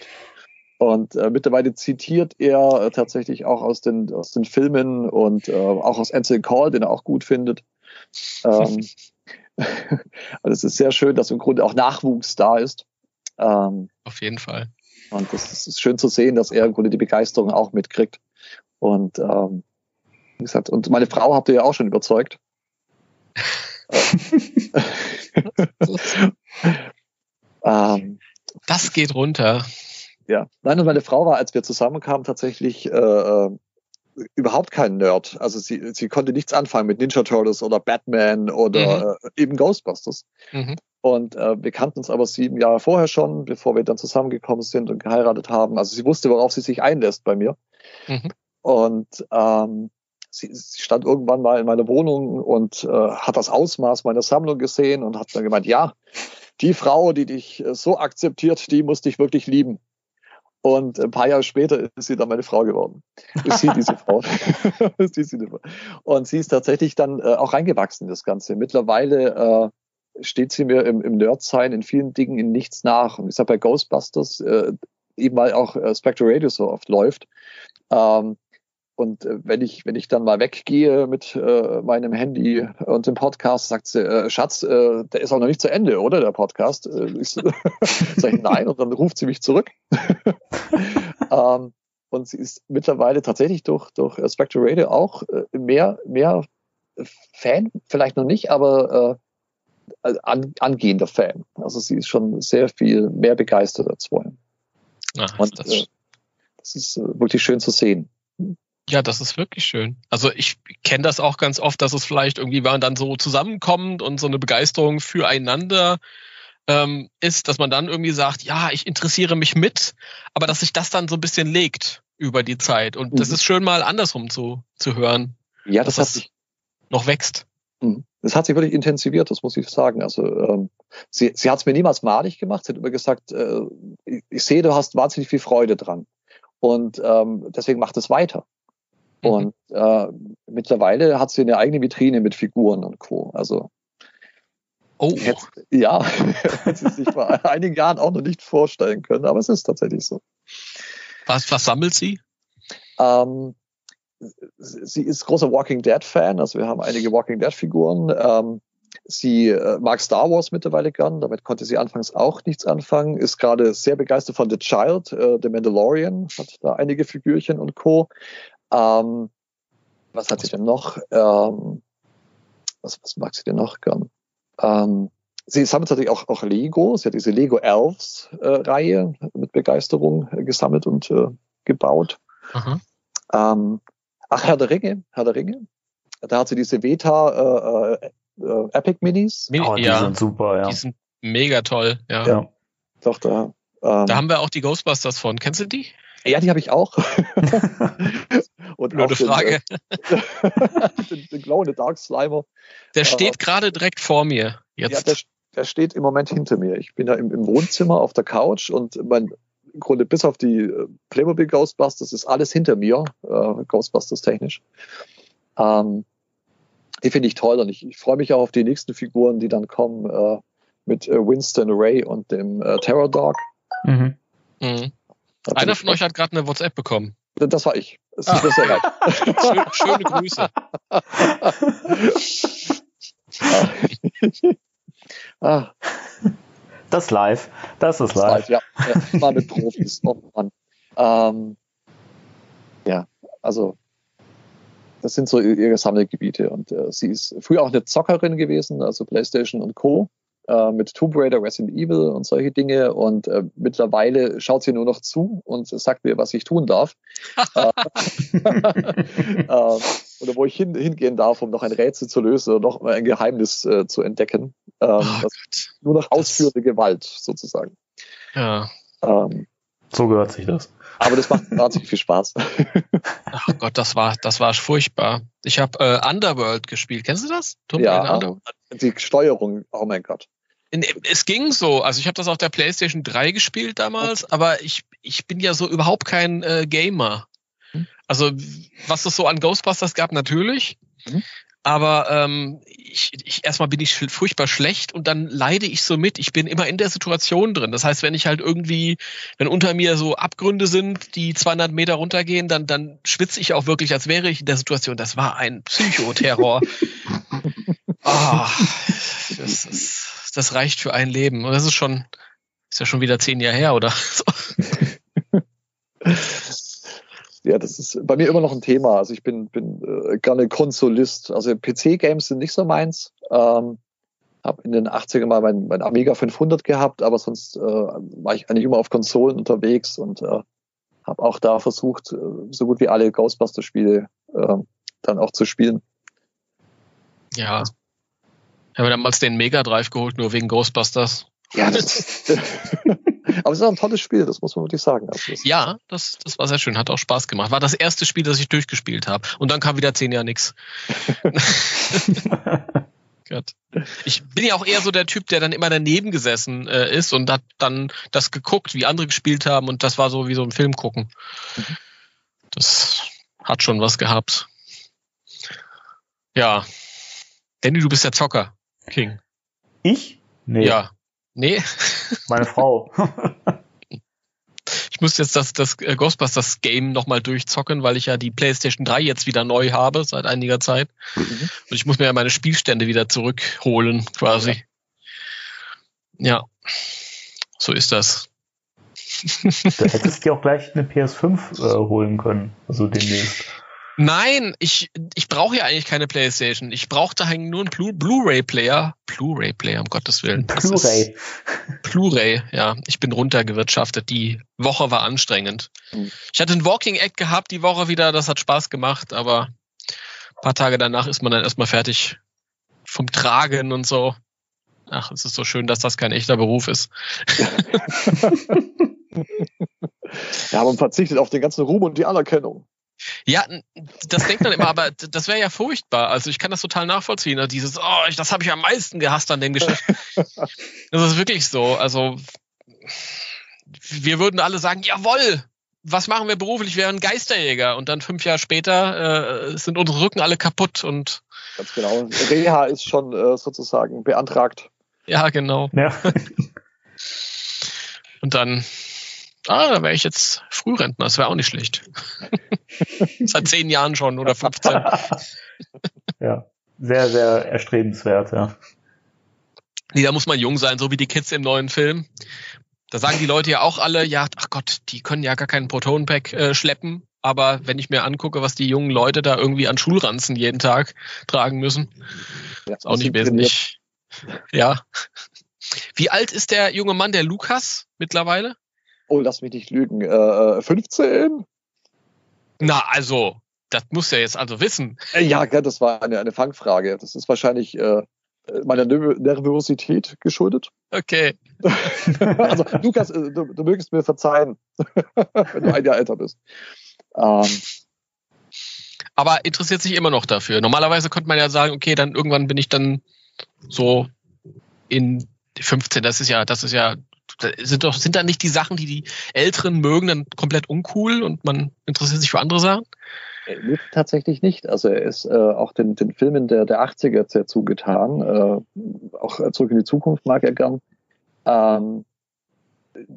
Und äh, mittlerweile zitiert er äh, tatsächlich auch aus den, aus den Filmen und äh, auch aus Ansel Call, den er auch gut findet. Ähm, und (laughs) es ist sehr schön, dass im Grunde auch Nachwuchs da ist. Ähm, Auf jeden Fall. Und das ist schön zu sehen, dass er im Grunde die Begeisterung auch mitkriegt. Und ähm, wie gesagt, und meine Frau habt ihr ja auch schon überzeugt. (laughs) (laughs) ähm, das geht runter. Ja, nein, und meine Frau war, als wir zusammenkamen, tatsächlich äh, äh überhaupt kein Nerd. Also sie, sie konnte nichts anfangen mit Ninja Turtles oder Batman oder mhm. äh, eben Ghostbusters. Mhm. Und äh, wir kannten uns aber sieben Jahre vorher schon, bevor wir dann zusammengekommen sind und geheiratet haben. Also sie wusste, worauf sie sich einlässt bei mir. Mhm. Und ähm, sie, sie stand irgendwann mal in meiner Wohnung und äh, hat das Ausmaß meiner Sammlung gesehen und hat dann gemeint, ja, die Frau, die dich äh, so akzeptiert, die muss dich wirklich lieben. Und ein paar Jahre später ist sie dann meine Frau geworden. Ist sie diese Frau. (laughs) (laughs) und sie ist tatsächlich dann äh, auch reingewachsen, das Ganze. Mittlerweile äh, steht sie mir im, im Nerd-Sein in vielen Dingen in nichts nach. Und ich sage bei Ghostbusters, äh, eben weil auch äh, Spectre Radio so oft läuft, ähm, und äh, wenn ich, wenn ich dann mal weggehe mit äh, meinem Handy und dem Podcast, sagt sie, äh, Schatz, äh, der ist auch noch nicht zu Ende, oder der Podcast? Äh, ich (laughs) sage nein, und dann ruft sie mich zurück. (laughs) ähm, und sie ist mittlerweile tatsächlich durch, durch äh, Spectre Radio auch äh, mehr, mehr Fan, vielleicht noch nicht, aber äh, an, angehender Fan. Also sie ist schon sehr viel mehr begeistert als vorher. Ach, und das, das ist wirklich schön zu sehen. Ja, das ist wirklich schön. Also ich kenne das auch ganz oft, dass es vielleicht irgendwie, wenn man dann so zusammenkommt und so eine Begeisterung füreinander ähm, ist, dass man dann irgendwie sagt, ja, ich interessiere mich mit, aber dass sich das dann so ein bisschen legt über die Zeit. Und mhm. das ist schön mal andersrum zu, zu hören. Ja, das hat sich noch wächst. Mhm. Das hat sich wirklich intensiviert, das muss ich sagen. Also ähm, sie, sie hat es mir niemals malig gemacht. Sie hat immer gesagt, äh, ich, ich sehe, du hast wahnsinnig viel Freude dran. Und ähm, deswegen macht es weiter. Mhm. Und äh, mittlerweile hat sie eine eigene Vitrine mit Figuren und Co. Also oh. Hätte, ja, (laughs) hätte sie sich vor (laughs) einigen Jahren auch noch nicht vorstellen können, aber es ist tatsächlich so. Was, was sammelt sie? Ähm, sie ist großer Walking Dead Fan, also wir haben einige Walking Dead Figuren. Ähm, sie äh, mag Star Wars mittlerweile gern, damit konnte sie anfangs auch nichts anfangen, ist gerade sehr begeistert von The Child, äh, The Mandalorian, hat da einige Figürchen und Co. Ähm, was hat sie denn noch? Ähm, was, was mag sie denn noch gern? Ähm, sie sammelt natürlich auch, auch Lego. Sie hat diese Lego Elves äh, Reihe mit Begeisterung äh, gesammelt und äh, gebaut. Ähm, ach, Herr der Ringe, Herr der Ringe. Da hat sie diese Veta äh, äh, Epic Minis. oh, die ja, sind super, ja. Die sind mega toll, ja. ja. Doch, da, ähm, da haben wir auch die Ghostbusters von. Kennst du die? Ja, die habe ich auch. (laughs) Und Blöde Frage. (laughs) Den, den, den blauen Dark Slimer. Der steht äh, gerade direkt vor mir. Jetzt. Ja, der, der, steht im Moment hinter mir. Ich bin da im, im Wohnzimmer auf der Couch und mein im Grunde bis auf die äh, Playmobil Ghostbusters ist alles hinter mir, äh, Ghostbusters technisch. Ähm, die finde ich toll und ich, ich freue mich auch auf die nächsten Figuren, die dann kommen äh, mit äh, Winston Ray und dem äh, Terror Dog. Mhm. Mhm. Einer von euch hat gerade eine WhatsApp bekommen. Das war ich. Das ah. ist. (laughs) (laughs) Schön, schöne Grüße. (laughs) ah. Das live. Das ist live. Das live ja. ja. Mal mit Profis. Oh Mann. Ähm, ja, also das sind so ihre Sammelgebiete. Und äh, sie ist früher auch eine Zockerin gewesen, also PlayStation und Co äh, mit Tomb Raider, Resident Evil und solche Dinge. Und äh, mittlerweile schaut sie nur noch zu und sagt mir, was ich tun darf. (laughs) äh, (laughs) äh, oder wo ich hin, hingehen darf, um noch ein Rätsel zu lösen oder noch ein Geheimnis äh, zu entdecken. Ähm, oh nur noch ausführende das... Gewalt sozusagen. Ja. Ähm, so gehört sich das. Aber das macht wahnsinnig viel Spaß. (laughs) Ach Gott, das war, das war furchtbar. Ich habe äh, Underworld gespielt. Kennst du das? Tomb ja, die Steuerung, oh mein Gott. Es ging so. Also ich habe das auf der PlayStation 3 gespielt damals, okay. aber ich, ich bin ja so überhaupt kein äh, Gamer. Hm. Also was es so an Ghostbusters gab, natürlich. Mhm. Aber ähm, ich, ich erstmal bin ich furchtbar schlecht und dann leide ich so mit. Ich bin immer in der Situation drin. Das heißt, wenn ich halt irgendwie, wenn unter mir so Abgründe sind, die 200 Meter runtergehen, dann dann schwitze ich auch wirklich, als wäre ich in der Situation. Das war ein Psychoterror. oh, (laughs) das, ist, das reicht für ein Leben. Und das ist schon, ist ja schon wieder zehn Jahre her, oder? (laughs) (laughs) Ja, das ist bei mir immer noch ein Thema. Also ich bin, bin äh, gerne Konsolist. Also PC-Games sind nicht so meins. Ähm, habe in den 80ern mal mein, mein Amiga 500 gehabt, aber sonst äh, war ich eigentlich immer auf Konsolen unterwegs und äh, habe auch da versucht, äh, so gut wie alle Ghostbuster-Spiele äh, dann auch zu spielen. Ja. Ich habe damals den Mega Drive geholt, nur wegen Ghostbusters. Ja, das, (laughs) aber es ist auch ein tolles Spiel, das muss man wirklich sagen. Also das ja, das, das war sehr schön, hat auch Spaß gemacht. War das erste Spiel, das ich durchgespielt habe. Und dann kam wieder zehn Jahre nix. (laughs) Gott. Ich bin ja auch eher so der Typ, der dann immer daneben gesessen äh, ist und hat dann das geguckt, wie andere gespielt haben und das war so wie so ein Film gucken. Das hat schon was gehabt. Ja. Danny, du bist der Zocker, King. Ich? Nee. Ja. Nee. (laughs) Meine Frau. ich muss jetzt das, das äh, Ghostbusters Game nochmal durchzocken, weil ich ja die PlayStation 3 jetzt wieder neu habe seit einiger Zeit. Mhm. Und ich muss mir ja meine Spielstände wieder zurückholen, quasi. Ja. ja. So ist das. Du hättest dir auch gleich eine PS5 äh, holen können, also demnächst. (laughs) Nein, ich, ich brauche ja eigentlich keine Playstation. Ich brauche da nur einen Blu-ray-Player. Blu-ray-Player, um Gottes Willen. Blu-ray. Blu-ray, ja. Ich bin runtergewirtschaftet. Die Woche war anstrengend. Mhm. Ich hatte ein Walking Act gehabt die Woche wieder. Das hat Spaß gemacht, aber ein paar Tage danach ist man dann erstmal fertig vom Tragen und so. Ach, es ist so schön, dass das kein echter Beruf ist. (laughs) ja, man verzichtet auf den ganzen Ruhm und die Anerkennung. Ja, das denkt man immer, aber das wäre ja furchtbar. Also ich kann das total nachvollziehen. Ne? Dieses, oh, das habe ich am meisten gehasst an dem Geschäft. (laughs) das ist wirklich so. Also wir würden alle sagen, jawoll, was machen wir beruflich? Wir wären Geisterjäger. Und dann fünf Jahre später äh, sind unsere Rücken alle kaputt und ganz genau. Reha ist schon äh, sozusagen beantragt. Ja, genau. Ja. und dann Ah, da wäre ich jetzt Frührentner, das wäre auch nicht schlecht. (laughs) Seit zehn Jahren schon oder 15. ja, sehr, sehr erstrebenswert, ja. Nee, da muss man jung sein, so wie die Kids im neuen Film. Da sagen die Leute ja auch alle, ja, ach Gott, die können ja gar keinen Protonpack äh, schleppen. Aber wenn ich mir angucke, was die jungen Leute da irgendwie an Schulranzen jeden Tag tragen müssen, ja, ist auch nicht wesentlich. Ja. Wie alt ist der junge Mann, der Lukas, mittlerweile? Oh, lass mich nicht lügen, äh, 15? Na, also, das muss er jetzt also wissen. Äh, ja, das war eine, eine Fangfrage. Das ist wahrscheinlich äh, meiner Nervosität geschuldet. Okay. (laughs) also, Lukas, äh, du, du mögest mir verzeihen, (laughs) wenn du ein Jahr älter bist. Ähm, aber interessiert sich immer noch dafür. Normalerweise könnte man ja sagen, okay, dann irgendwann bin ich dann so in 15, das ist ja, das ist ja sind doch, sind da nicht die Sachen, die die Älteren mögen, dann komplett uncool und man interessiert sich für andere Sachen? Nee, tatsächlich nicht. Also er ist äh, auch den, den Filmen der, der 80er sehr zugetan. Äh, auch zurück in die Zukunft mag er gern. Ähm,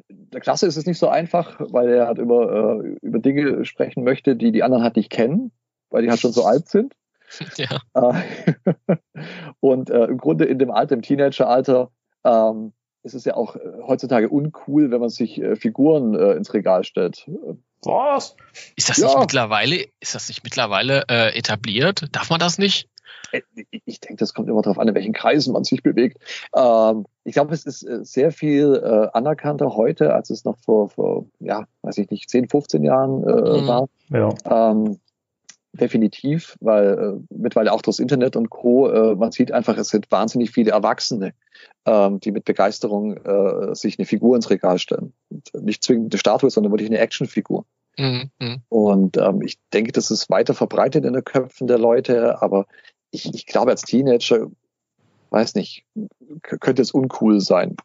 der Klasse ist es nicht so einfach, weil er halt über, äh, über Dinge sprechen möchte, die die anderen halt nicht kennen, weil die halt schon so alt sind. (laughs) Ja. Äh, (laughs) und äh, im Grunde in dem Alter, im Teenageralter, ähm, es ist ja auch äh, heutzutage uncool, wenn man sich äh, Figuren äh, ins Regal stellt. Was? Ist das ja. nicht mittlerweile, ist das nicht mittlerweile äh, etabliert? Darf man das nicht? Äh, ich denke, das kommt immer darauf an, in welchen Kreisen man sich bewegt. Ähm, ich glaube, es ist äh, sehr viel äh, anerkannter heute, als es noch vor, vor, ja, weiß ich nicht, 10, 15 Jahren äh, mhm. war. Ja. Ähm, definitiv, weil äh, mittlerweile auch das Internet und Co. Äh, man sieht einfach, es sind wahnsinnig viele Erwachsene, ähm, die mit Begeisterung äh, sich eine Figur ins Regal stellen. Und nicht zwingend eine Statue, sondern wirklich eine Actionfigur. Mhm. Und ähm, ich denke, das ist weiter verbreitet in den Köpfen der Leute, aber ich, ich glaube, als Teenager, weiß nicht, könnte es uncool sein.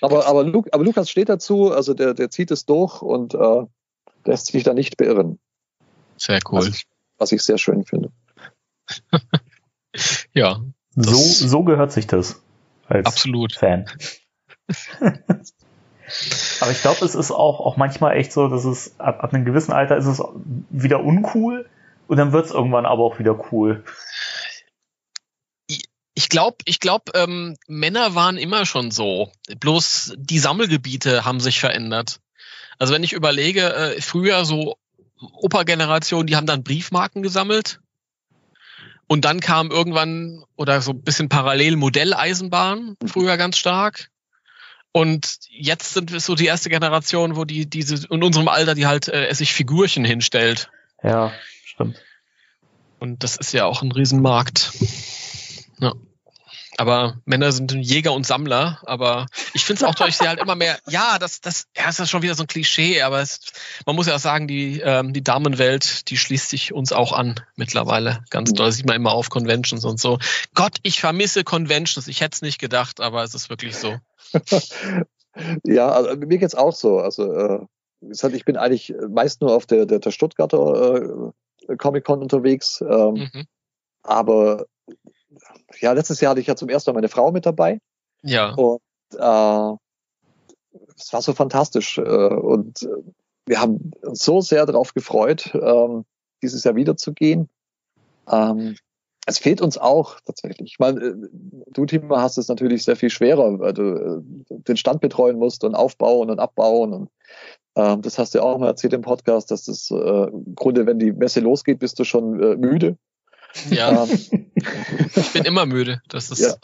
Aber, aber, Lu aber Lukas steht dazu, also der, der zieht es durch und äh, lässt sich da nicht beirren. Sehr cool. Was ich, was ich sehr schön finde. (laughs) ja. So, so gehört sich das als Absolut. Fan. (laughs) Aber ich glaube, es ist auch, auch manchmal echt so, dass es ab, ab einem gewissen Alter ist es wieder uncool und dann wird es irgendwann aber auch wieder cool. Ich glaube, ich glaub, ähm, Männer waren immer schon so. Bloß die Sammelgebiete haben sich verändert. Also wenn ich überlege, äh, früher so Opa-Generation, die haben dann Briefmarken gesammelt und dann kam irgendwann oder so ein bisschen parallel Modelleisenbahn, früher ganz stark. Und jetzt sind wir so die erste Generation, wo die diese in unserem Alter, die halt äh, sich Figürchen hinstellt. Ja, stimmt. Und das ist ja auch ein Riesenmarkt. Ja. Aber Männer sind Jäger und Sammler, aber ich finde es auch toll, ich sehe halt immer mehr, ja, das, das, ja, ist schon wieder so ein Klischee, aber es, man muss ja auch sagen, die, ähm, die Damenwelt, die schließt sich uns auch an mittlerweile. Ganz doll, das sieht man immer auf Conventions und so. Gott, ich vermisse Conventions, ich hätte es nicht gedacht, aber es ist wirklich so. (laughs) ja, also mir geht's auch so. Also äh, ich bin eigentlich meist nur auf der, der, der Stuttgarter äh, Comic-Con unterwegs. Ähm, mhm. Aber ja, letztes Jahr hatte ich ja zum ersten Mal meine Frau mit dabei. Ja. Und äh, es war so fantastisch. Äh, und wir haben uns so sehr darauf gefreut, äh, dieses Jahr wieder zu gehen. Ähm, es fehlt uns auch tatsächlich. Ich meine, äh, du, Timo, hast es natürlich sehr viel schwerer, weil du äh, den Stand betreuen musst und aufbauen und abbauen. Und ähm, das hast du ja auch mal erzählt im Podcast, dass das äh, im Grunde, wenn die Messe losgeht, bist du schon äh, müde. Ja. Ähm, (laughs) ich bin immer müde. Das ist. Ja.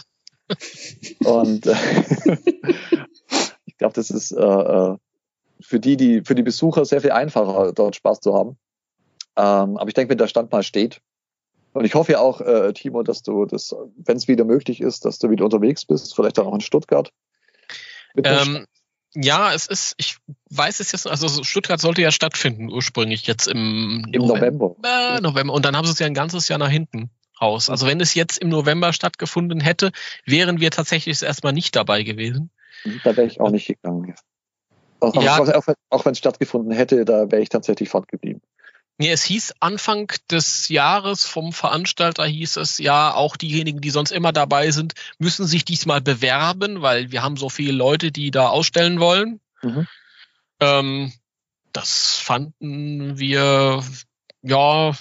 (laughs) Und äh, (laughs) ich glaube, das ist äh, äh, für die, die, für die Besucher sehr viel einfacher, dort Spaß zu haben. Ähm, aber ich denke, wenn der Stand mal steht, und ich hoffe ja auch, äh, Timo, dass du das, wenn es wieder möglich ist, dass du wieder unterwegs bist, vielleicht dann auch in Stuttgart. Ähm, ja, es ist, ich weiß es jetzt, also Stuttgart sollte ja stattfinden, ursprünglich jetzt im, Im November. November. November. Und dann haben sie es ja ein ganzes Jahr nach hinten raus. Also wenn es jetzt im November stattgefunden hätte, wären wir tatsächlich erstmal nicht dabei gewesen. Da wäre ich auch nicht gegangen. Auch, ja. auch, auch, auch wenn es stattgefunden hätte, da wäre ich tatsächlich fortgeblieben. Nee, es hieß Anfang des Jahres vom Veranstalter hieß es ja, auch diejenigen, die sonst immer dabei sind, müssen sich diesmal bewerben, weil wir haben so viele Leute, die da ausstellen wollen. Mhm. Ähm, das fanden wir, ja,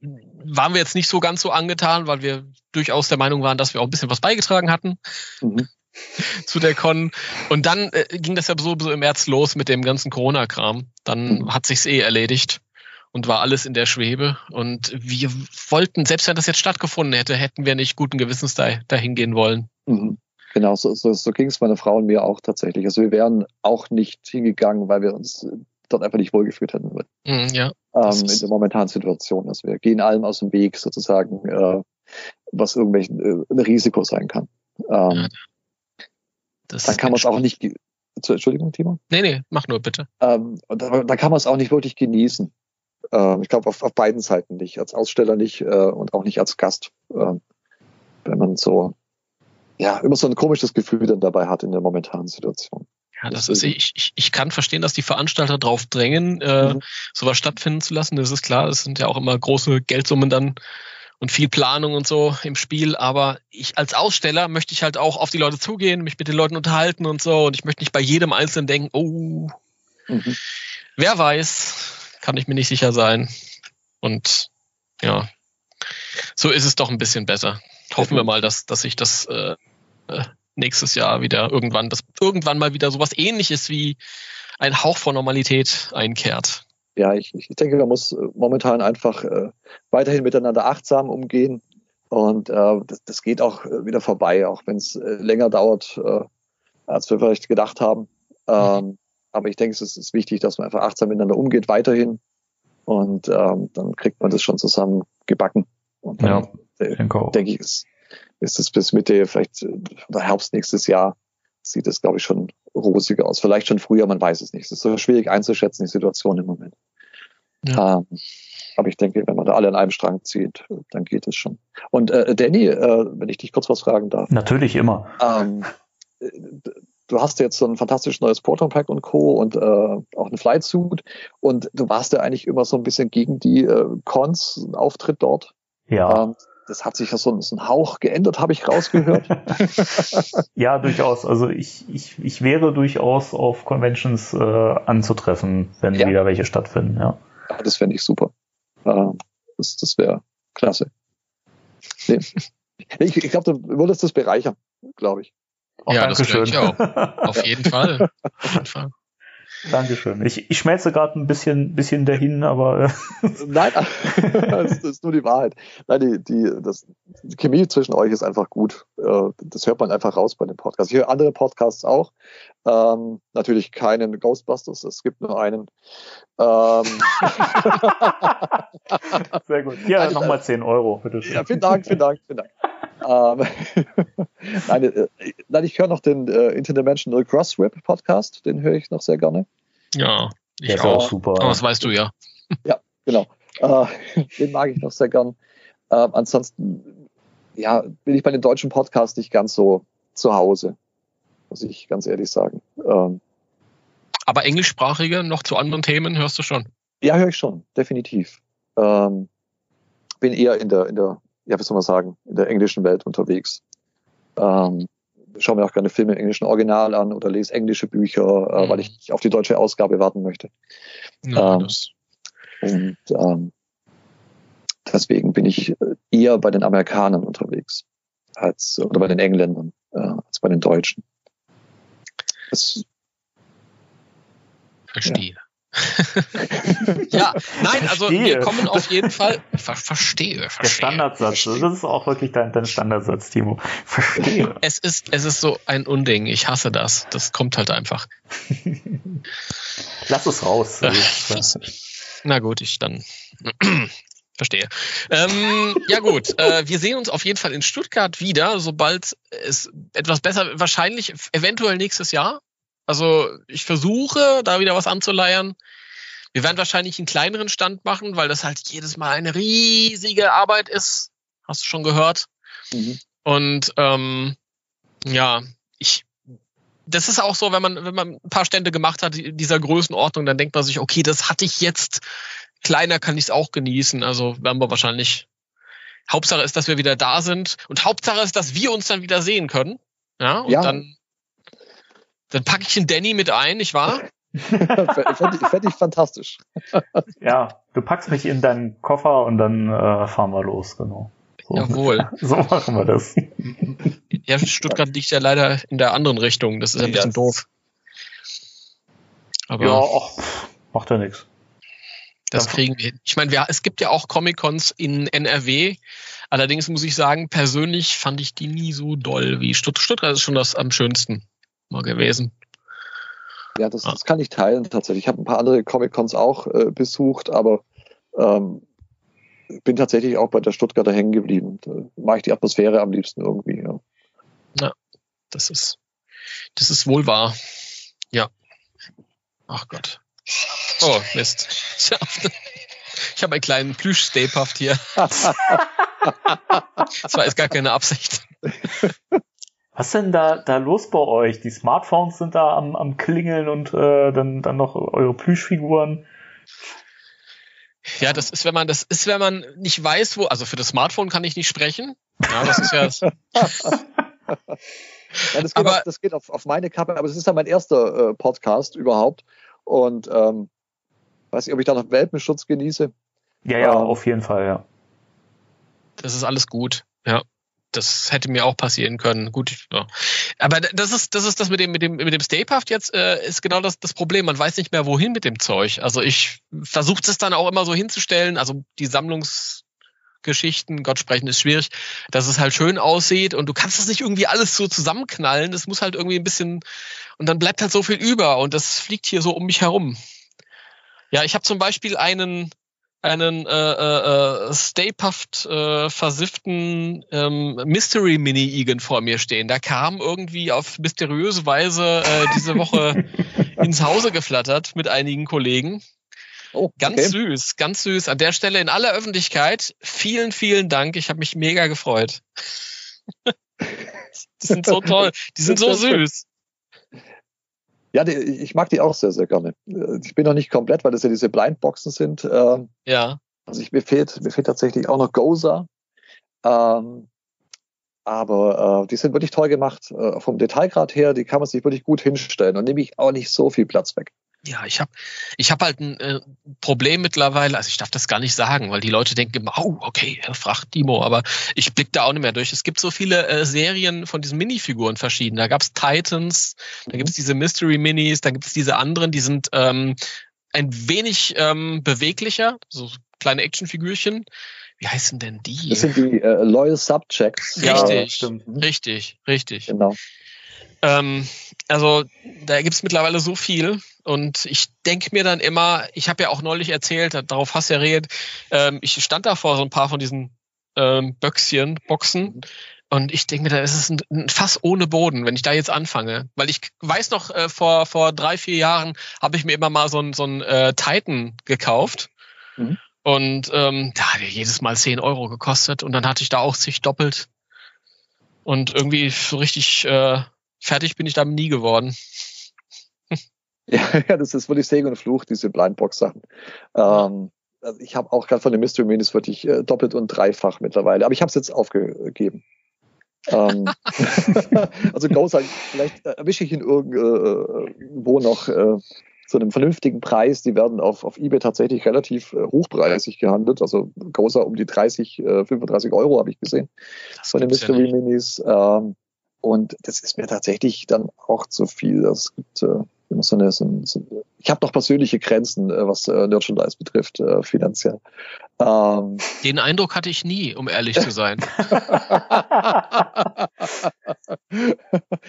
waren wir jetzt nicht so ganz so angetan, weil wir durchaus der Meinung waren, dass wir auch ein bisschen was beigetragen hatten. Mhm. (laughs) zu der Con. Und dann äh, ging das ja sowieso im März los mit dem ganzen Corona-Kram. Dann mhm. hat sich's eh erledigt und war alles in der Schwebe. Und wir wollten, selbst wenn das jetzt stattgefunden hätte, hätten wir nicht guten Gewissens da, dahin gehen wollen. Mhm. Genau, so, so, so ging es meiner Frau und mir auch tatsächlich. Also wir wären auch nicht hingegangen, weil wir uns dort einfach nicht wohlgefühlt hätten. Mhm, ja, ähm, in der momentanen Situation. Also wir gehen allem aus dem Weg sozusagen, äh, was irgendwelchen äh, ein Risiko sein kann. Ähm, ja, das da kann man es auch nicht. Entschuldigung, Timo? Nee, nee, mach nur bitte. Ähm, da, da, kann man es auch nicht wirklich genießen. Ähm, ich glaube, auf, auf, beiden Seiten nicht. Als Aussteller nicht äh, und auch nicht als Gast. Äh, wenn man so, ja, immer so ein komisches Gefühl dann dabei hat in der momentanen Situation. Ja, das ist, ich, ich, ich kann verstehen, dass die Veranstalter drauf drängen, äh, mhm. sowas stattfinden zu lassen. Das ist klar, das sind ja auch immer große Geldsummen dann und viel Planung und so im Spiel. Aber ich als Aussteller möchte ich halt auch auf die Leute zugehen, mich mit den Leuten unterhalten und so. Und ich möchte nicht bei jedem Einzelnen denken, oh, mhm. wer weiß, kann ich mir nicht sicher sein. Und ja, so ist es doch ein bisschen besser. Hoffen wir mal, dass, dass sich das äh, äh, nächstes Jahr wieder irgendwann, dass irgendwann mal wieder sowas ähnliches wie ein Hauch von Normalität einkehrt ja, ich, ich denke, man muss äh, momentan einfach äh, weiterhin miteinander achtsam umgehen. Und äh, das, das geht auch äh, wieder vorbei, auch wenn es äh, länger dauert, äh, als wir vielleicht gedacht haben. Ähm, mhm. Aber ich denke, es ist, ist, wichtig, dass man einfach achtsam miteinander umgeht, weiterhin. Und ähm, dann kriegt man das schon zusammen gebacken. Und dann, ja, äh, denke ich, ist, ist es bis Mitte, vielleicht oder Herbst nächstes Jahr, sieht es, glaube ich, schon rosiger aus. Vielleicht schon früher, man weiß es nicht. Es ist so schwierig einzuschätzen, die Situation im Moment. Ja. Ähm, aber ich denke, wenn man da alle an einem Strang zieht, dann geht es schon. Und äh, Danny, äh, wenn ich dich kurz was fragen darf. Natürlich immer. Ähm, du hast jetzt so ein fantastisches neues Proton Pack und Co. und äh, auch ein Flight Suit. Und du warst ja eigentlich immer so ein bisschen gegen die äh, Cons, Auftritt dort. Ja. Ähm, das hat sich ja so, so ein Hauch geändert, habe ich rausgehört. (laughs) ja, durchaus. Also ich, ich, ich wäre durchaus auf Conventions äh, anzutreffen, wenn ja. wieder welche stattfinden, ja. Ja das fände ich super. Äh, das das wäre klasse. Nee. Ich, ich glaube, du würdest das bereichern, glaube ich. Auch ja, das ich auch. Auf jeden (laughs) Fall. Auf jeden Fall. Dankeschön. Ich, ich schmelze gerade ein bisschen, bisschen dahin, aber. Äh, (laughs) Nein, (laughs) das ist nur die Wahrheit. Nein, die, die, das, die Chemie zwischen euch ist einfach gut. Äh, das hört man einfach raus bei den Podcasts. Ich höre andere Podcasts auch. Ähm, natürlich keinen Ghostbusters, es gibt nur einen. Ähm, (laughs) Sehr gut. Ja, nochmal 10 Euro, bitte schön. Ja, vielen Dank, vielen Dank, vielen Dank. Ähm, (laughs) nein, äh, nein, ich höre noch den äh, Interdimensional Crossweb Podcast, den höre ich noch sehr gerne. Ja, ich Der auch. super. Aber das weißt du ja. Ja, genau. Äh, (laughs) den mag ich noch sehr gern. Äh, ansonsten, ja, bin ich bei den deutschen Podcasts nicht ganz so zu Hause, muss ich ganz ehrlich sagen. Ähm, aber englischsprachige noch zu anderen Themen hörst du schon? Ja, höre ich schon, definitiv. Ähm, bin eher in der, in der ja, wie soll man sagen, in der englischen Welt unterwegs. Ähm, schaue mir auch gerne Filme im englischen Original an oder lese englische Bücher, äh, mhm. weil ich nicht auf die deutsche Ausgabe warten möchte. Ja, ähm, und ähm, deswegen bin ich äh, eher bei den Amerikanern unterwegs als oder bei den Engländern äh, als bei den Deutschen. Das, Verstehe. Ja. (laughs) ja, nein, also wir kommen auf jeden Fall. (laughs) Ver verstehe, verstehe. Der Standardsatz, verstehe. das ist auch wirklich dein, dein Standardsatz, Timo. Verstehe. Es ist, es ist so ein Unding. Ich hasse das. Das kommt halt einfach. Lass es raus. (laughs) Na gut, ich dann. (clears throat) Verstehe. Ähm, ja gut, äh, wir sehen uns auf jeden Fall in Stuttgart wieder, sobald es etwas besser, wahrscheinlich eventuell nächstes Jahr. Also ich versuche, da wieder was anzuleiern. Wir werden wahrscheinlich einen kleineren Stand machen, weil das halt jedes Mal eine riesige Arbeit ist. Hast du schon gehört? Mhm. Und ähm, ja, ich das ist auch so, wenn man, wenn man ein paar Stände gemacht hat, dieser Größenordnung, dann denkt man sich, okay, das hatte ich jetzt, kleiner kann ich es auch genießen. Also werden wir wahrscheinlich. Hauptsache ist, dass wir wieder da sind. Und Hauptsache ist, dass wir uns dann wieder sehen können. Ja, und ja. dann dann packe ich den Danny mit ein, nicht wahr? (laughs) Fände ich, fänd ich fantastisch. ja, du packst mich in deinen Koffer und dann äh, fahren wir los, genau. So. Jawohl. (laughs) So machen wir das. Ja, Stuttgart liegt ja leider in der anderen Richtung. Das ist ein bisschen doof. Aber ja, ach, macht ja nichts. Das kriegen wir hin. Ich meine, es gibt ja auch Comic-Cons in NRW. Allerdings muss ich sagen, persönlich fand ich die nie so doll wie Stuttgart. Stuttgart ist schon das am schönsten mal gewesen. Ja, das, das kann ich teilen tatsächlich. Ich habe ein paar andere Comic-Cons auch äh, besucht, aber ähm, bin tatsächlich auch bei der Stuttgarter hängen geblieben. Da mache ich die Atmosphäre am liebsten irgendwie. Ja. ja, das ist, das ist wohl wahr. Ja. Ach Gott. Oh, Mist. Ich habe einen kleinen Plüsch-Stapehaft hier. (laughs) das war jetzt gar keine Absicht. Was denn da, da los bei euch? Die Smartphones sind da am, am Klingeln und äh, dann, dann noch eure Plüschfiguren. Ja, das ist, wenn man, das ist, wenn man nicht weiß, wo, also für das Smartphone kann ich nicht sprechen. Ja, das ist ja. (laughs) ja das geht, aber, auf, das geht auf, auf meine Kappe, aber es ist ja mein erster äh, Podcast überhaupt. Und ähm, weiß nicht, ob ich da noch Welpenschutz genieße. Ja, ja, ähm, auf jeden Fall, ja. Das ist alles gut, ja das hätte mir auch passieren können. Gut, ja. aber das ist das ist das mit dem mit dem mit dem Stapehaft jetzt äh, ist genau das das Problem. Man weiß nicht mehr wohin mit dem Zeug. Also ich versuche es dann auch immer so hinzustellen. Also die Sammlungsgeschichten, Gott sprechen ist schwierig, dass es halt schön aussieht und du kannst das nicht irgendwie alles so zusammenknallen. Das muss halt irgendwie ein bisschen und dann bleibt halt so viel über und das fliegt hier so um mich herum. Ja, ich habe zum Beispiel einen einen äh, äh, äh, stapehaft äh, versifften ähm, Mystery Mini Igen vor mir stehen. Der kam irgendwie auf mysteriöse Weise äh, diese Woche (laughs) ins Hause geflattert mit einigen Kollegen. Oh, ganz okay. süß, ganz süß. An der Stelle in aller Öffentlichkeit vielen, vielen Dank. Ich habe mich mega gefreut. (laughs) die sind so toll, die sind so süß. Ja, die, ich mag die auch sehr, sehr gerne. Ich bin noch nicht komplett, weil das ja diese Blindboxen sind. Ähm, ja. Also ich, mir fehlt, mir fehlt tatsächlich auch noch Goza. Ähm, aber äh, die sind wirklich toll gemacht. Äh, vom Detailgrad her, die kann man sich wirklich gut hinstellen und nehme ich auch nicht so viel Platz weg. Ja, ich habe ich hab halt ein äh, Problem mittlerweile, also ich darf das gar nicht sagen, weil die Leute denken immer, oh, okay, fragt Dimo, aber ich blick da auch nicht mehr durch. Es gibt so viele äh, Serien von diesen Minifiguren verschieden. Da gab's Titans, da gibt's diese Mystery Minis, da gibt's diese anderen, die sind ähm, ein wenig ähm, beweglicher, so kleine Actionfigürchen. Wie heißen denn die? Das sind die äh, Loyal Subjects. Richtig, ja, richtig, richtig. Genau. Ähm, also da gibt's mittlerweile so viel und ich denke mir dann immer, ich habe ja auch neulich erzählt, darauf hast du ja redet, ähm, ich stand da vor so ein paar von diesen ähm, Böckschen, Boxen und ich denke mir, da ist es ein, ein, Fass ohne Boden, wenn ich da jetzt anfange. Weil ich weiß noch, äh, vor, vor drei, vier Jahren habe ich mir immer mal so ein, so ein äh, Titan gekauft. Mhm. Und ähm, da hat er jedes Mal 10 Euro gekostet und dann hatte ich da auch sich doppelt. Und irgendwie so richtig äh, fertig bin ich damit nie geworden. (laughs) ja, ja, das ist wirklich Segen und Fluch, diese Blindbox-Sachen. Ähm, also ich habe auch gerade von den Mystery Minis wirklich äh, doppelt und dreifach mittlerweile, aber ich habe es jetzt aufgegeben. ähm, (laughs) also Ghost, vielleicht erwische ich ihn irgendwo noch äh, zu einem vernünftigen Preis. Die werden auf, auf eBay tatsächlich relativ äh, hochpreisig gehandelt. Also Gosa um die 30, äh, 35 Euro habe ich gesehen das von den Mystery ja Minis. Ähm, und das ist mir tatsächlich dann auch zu viel. Es gibt äh, immer so eine, so, so, ich habe noch persönliche Grenzen, äh, was äh, Merchandise betrifft, äh, finanziell. Ähm, (laughs) Den Eindruck hatte ich nie, um ehrlich zu sein. (laughs)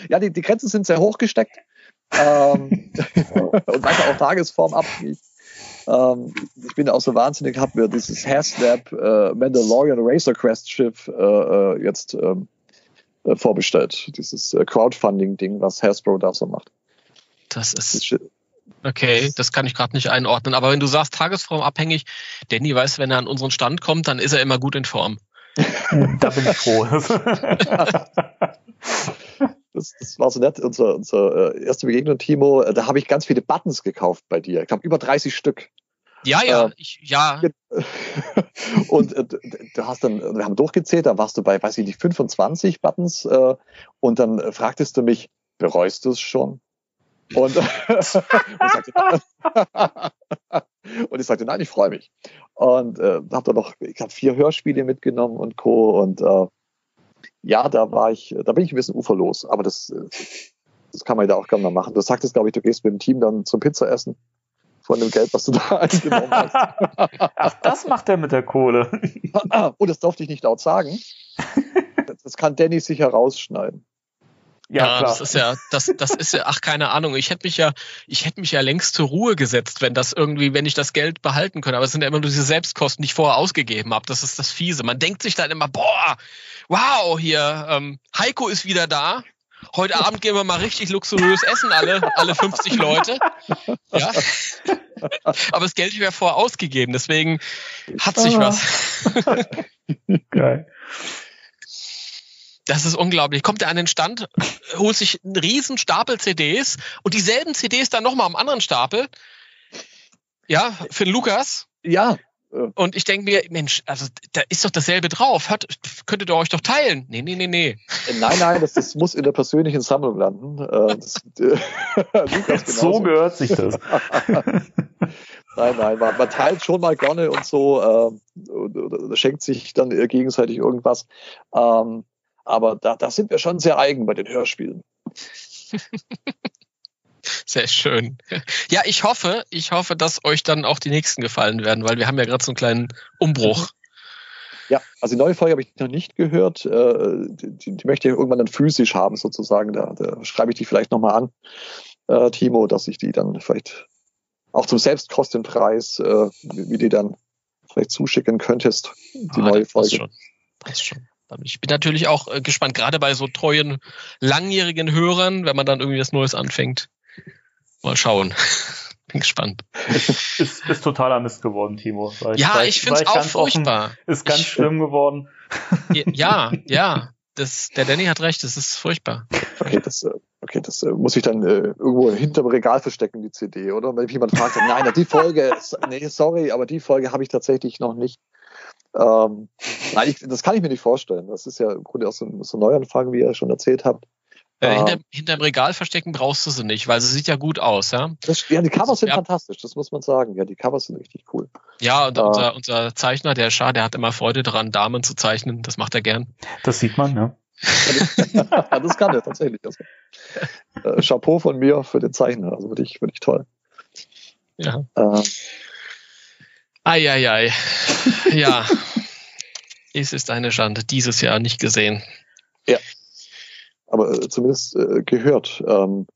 ja, die, die Grenzen sind sehr hoch gesteckt ähm, (laughs) und manchmal auch Tagesform abhängig. Ähm, ich bin auch so wahnsinnig, habe mir dieses Hairsnap äh, Mandalorian Racer Quest Schiff äh, äh, jetzt ähm, äh, vorbestellt. Dieses äh, Crowdfunding-Ding, was Hasbro da so macht. Das ist. Okay, das kann ich gerade nicht einordnen. Aber wenn du sagst, Tagesform abhängig, Danny weiß, wenn er an unseren Stand kommt, dann ist er immer gut in Form. (laughs) da bin ich froh. (laughs) Das, das war so nett, unsere, unsere äh, erste Begegnung, Timo. Da habe ich ganz viele Buttons gekauft bei dir. Ich glaube, über 30 Stück. Ja, ja, äh, ich, ja. (laughs) Und äh, du hast dann, wir haben durchgezählt, da warst du bei, weiß ich nicht, 25 Buttons äh, und dann äh, fragtest du mich, bereust du es schon? Und, (laughs) und, sagte, (laughs) und, ich sagte, nein, ich freue mich. Und äh, habe dann noch, ich habe vier Hörspiele mitgenommen und Co. Und äh, ja, da war ich, da bin ich ein bisschen uferlos, aber das, das kann man ja auch gerne mal machen. Du sagtest, glaube ich, du gehst mit dem Team dann zum Pizza essen von dem Geld, was du (laughs) da eingenommen hast. (laughs) Ach, das macht er mit der Kohle. (laughs) oh, das durfte ich nicht laut sagen. Das kann Danny sicher rausschneiden. Ja, ja das ist ja, das, das ist ja, ach, keine Ahnung. Ich hätte mich ja, ich hätte mich ja längst zur Ruhe gesetzt, wenn das irgendwie, wenn ich das Geld behalten könnte. Aber es sind ja immer nur diese Selbstkosten, die ich vorher ausgegeben habe. Das ist das Fiese. Man denkt sich dann immer, boah, wow, hier, ähm, Heiko ist wieder da. Heute Abend gehen wir mal richtig luxuriös essen, alle, alle 50 Leute. Ja. Aber das Geld wäre vorher ausgegeben, deswegen hat sich was. (laughs) Geil. Das ist unglaublich. Kommt er an den Stand, holt sich einen riesen Stapel CDs und dieselben CDs dann nochmal am anderen Stapel. Ja, für den Lukas. Ja. Und ich denke mir, Mensch, also da ist doch dasselbe drauf. Hört, könntet ihr euch doch teilen? Nee, nee, nee, nee. Nein, nein, das, das muss in der persönlichen Sammlung landen. Äh, das, äh, (laughs) (laughs) so gehört sich das. (laughs) nein, nein, man, man, teilt schon mal gerne und so äh, oder, schenkt sich dann gegenseitig irgendwas. Ähm, aber da, da sind wir schon sehr eigen bei den Hörspielen. Sehr schön. Ja, ich hoffe, ich hoffe, dass euch dann auch die nächsten gefallen werden, weil wir haben ja gerade so einen kleinen Umbruch. Ja, also die neue Folge habe ich noch nicht gehört. Äh, die, die möchte ich irgendwann dann physisch haben, sozusagen. Da, da schreibe ich die vielleicht nochmal an, äh, Timo, dass ich die dann vielleicht auch zum Selbstkostenpreis, äh, wie die dann vielleicht zuschicken könntest, die ah, neue Folge. Passt schon. Passt schon. Ich bin natürlich auch gespannt, gerade bei so treuen, langjährigen Hörern, wenn man dann irgendwie was Neues anfängt. Mal schauen. (laughs) bin gespannt. Ist, ist, ist totaler Mist geworden, Timo. Ich, ja, ich finde es auch furchtbar. Offen, ist ganz ich, schlimm geworden. (laughs) Ja, ja. Das, der Danny hat recht, das ist furchtbar. Okay, das, äh, okay, das äh, muss ich dann äh, irgendwo hinterm Regal verstecken, die CD, oder? Wenn jemand fragt, nein, die Folge, (laughs) nee, sorry, aber die Folge habe ich tatsächlich noch nicht. Ähm, nein, ich, das kann ich mir nicht vorstellen. Das ist ja im Grunde auch so, so ein Neuanfang, wie ihr schon erzählt habt. Äh, hinter, ah. hinterm Regal verstecken brauchst du sie nicht, weil sie sieht ja gut aus, ja. Das, ja, die Covers sind ja. fantastisch, das muss man sagen. Ja, die Covers sind richtig cool. Ja, und uh, unser, unser Zeichner, der Schar, der hat immer Freude daran, Damen zu zeichnen. Das macht er gern. Das sieht man, ne? (laughs) das kann er tatsächlich. Also, äh, Chapeau von mir für den Zeichner, also wirklich, wirklich toll. Ja. Äh, Eieiei. ja. (laughs) es ist eine Schande. Dieses Jahr nicht gesehen. Ja. Aber äh, zumindest äh, gehört. Ähm,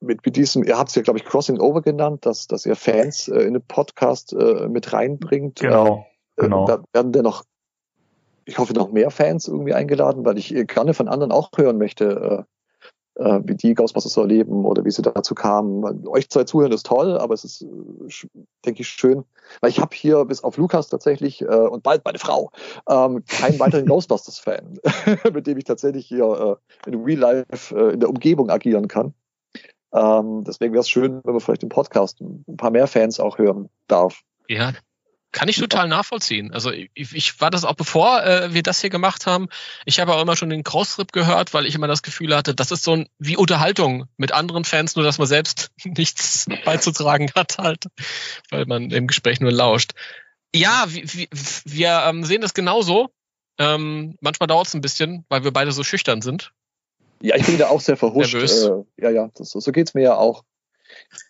mit, mit diesem, ihr habt es ja, glaube ich, Crossing Over genannt, dass, dass ihr Fans äh, in den Podcast äh, mit reinbringt. Genau. Äh, genau. Da werden denn noch, ich hoffe, noch mehr Fans irgendwie eingeladen, weil ich gerne von anderen auch hören möchte, äh, wie die Ghostbusters so erleben oder wie sie dazu kamen. Euch zwei zuhören ist toll, aber es ist, äh, denke ich, schön, weil ich habe hier bis auf Lukas tatsächlich äh, und bald meine Frau ähm, keinen weiteren (laughs) Ghostbusters-Fan, (laughs) mit dem ich tatsächlich hier äh, in Real Life äh, in der Umgebung agieren kann. Ähm, deswegen wäre es schön, wenn man vielleicht im Podcast ein paar mehr Fans auch hören darf. Ja, kann ich total nachvollziehen. Also ich, ich war das auch bevor äh, wir das hier gemacht haben. Ich habe auch immer schon den Crossrip gehört, weil ich immer das Gefühl hatte, das ist so ein, wie Unterhaltung mit anderen Fans, nur dass man selbst (laughs) nichts beizutragen hat halt, weil man im Gespräch nur lauscht. Ja, wir, wir, ähm, sehen das genauso. Ähm, manchmal dauert es ein bisschen, weil wir beide so schüchtern sind. Ja, ich bin da auch sehr verhuscht. Äh, ja, ja, das, so geht's mir ja auch.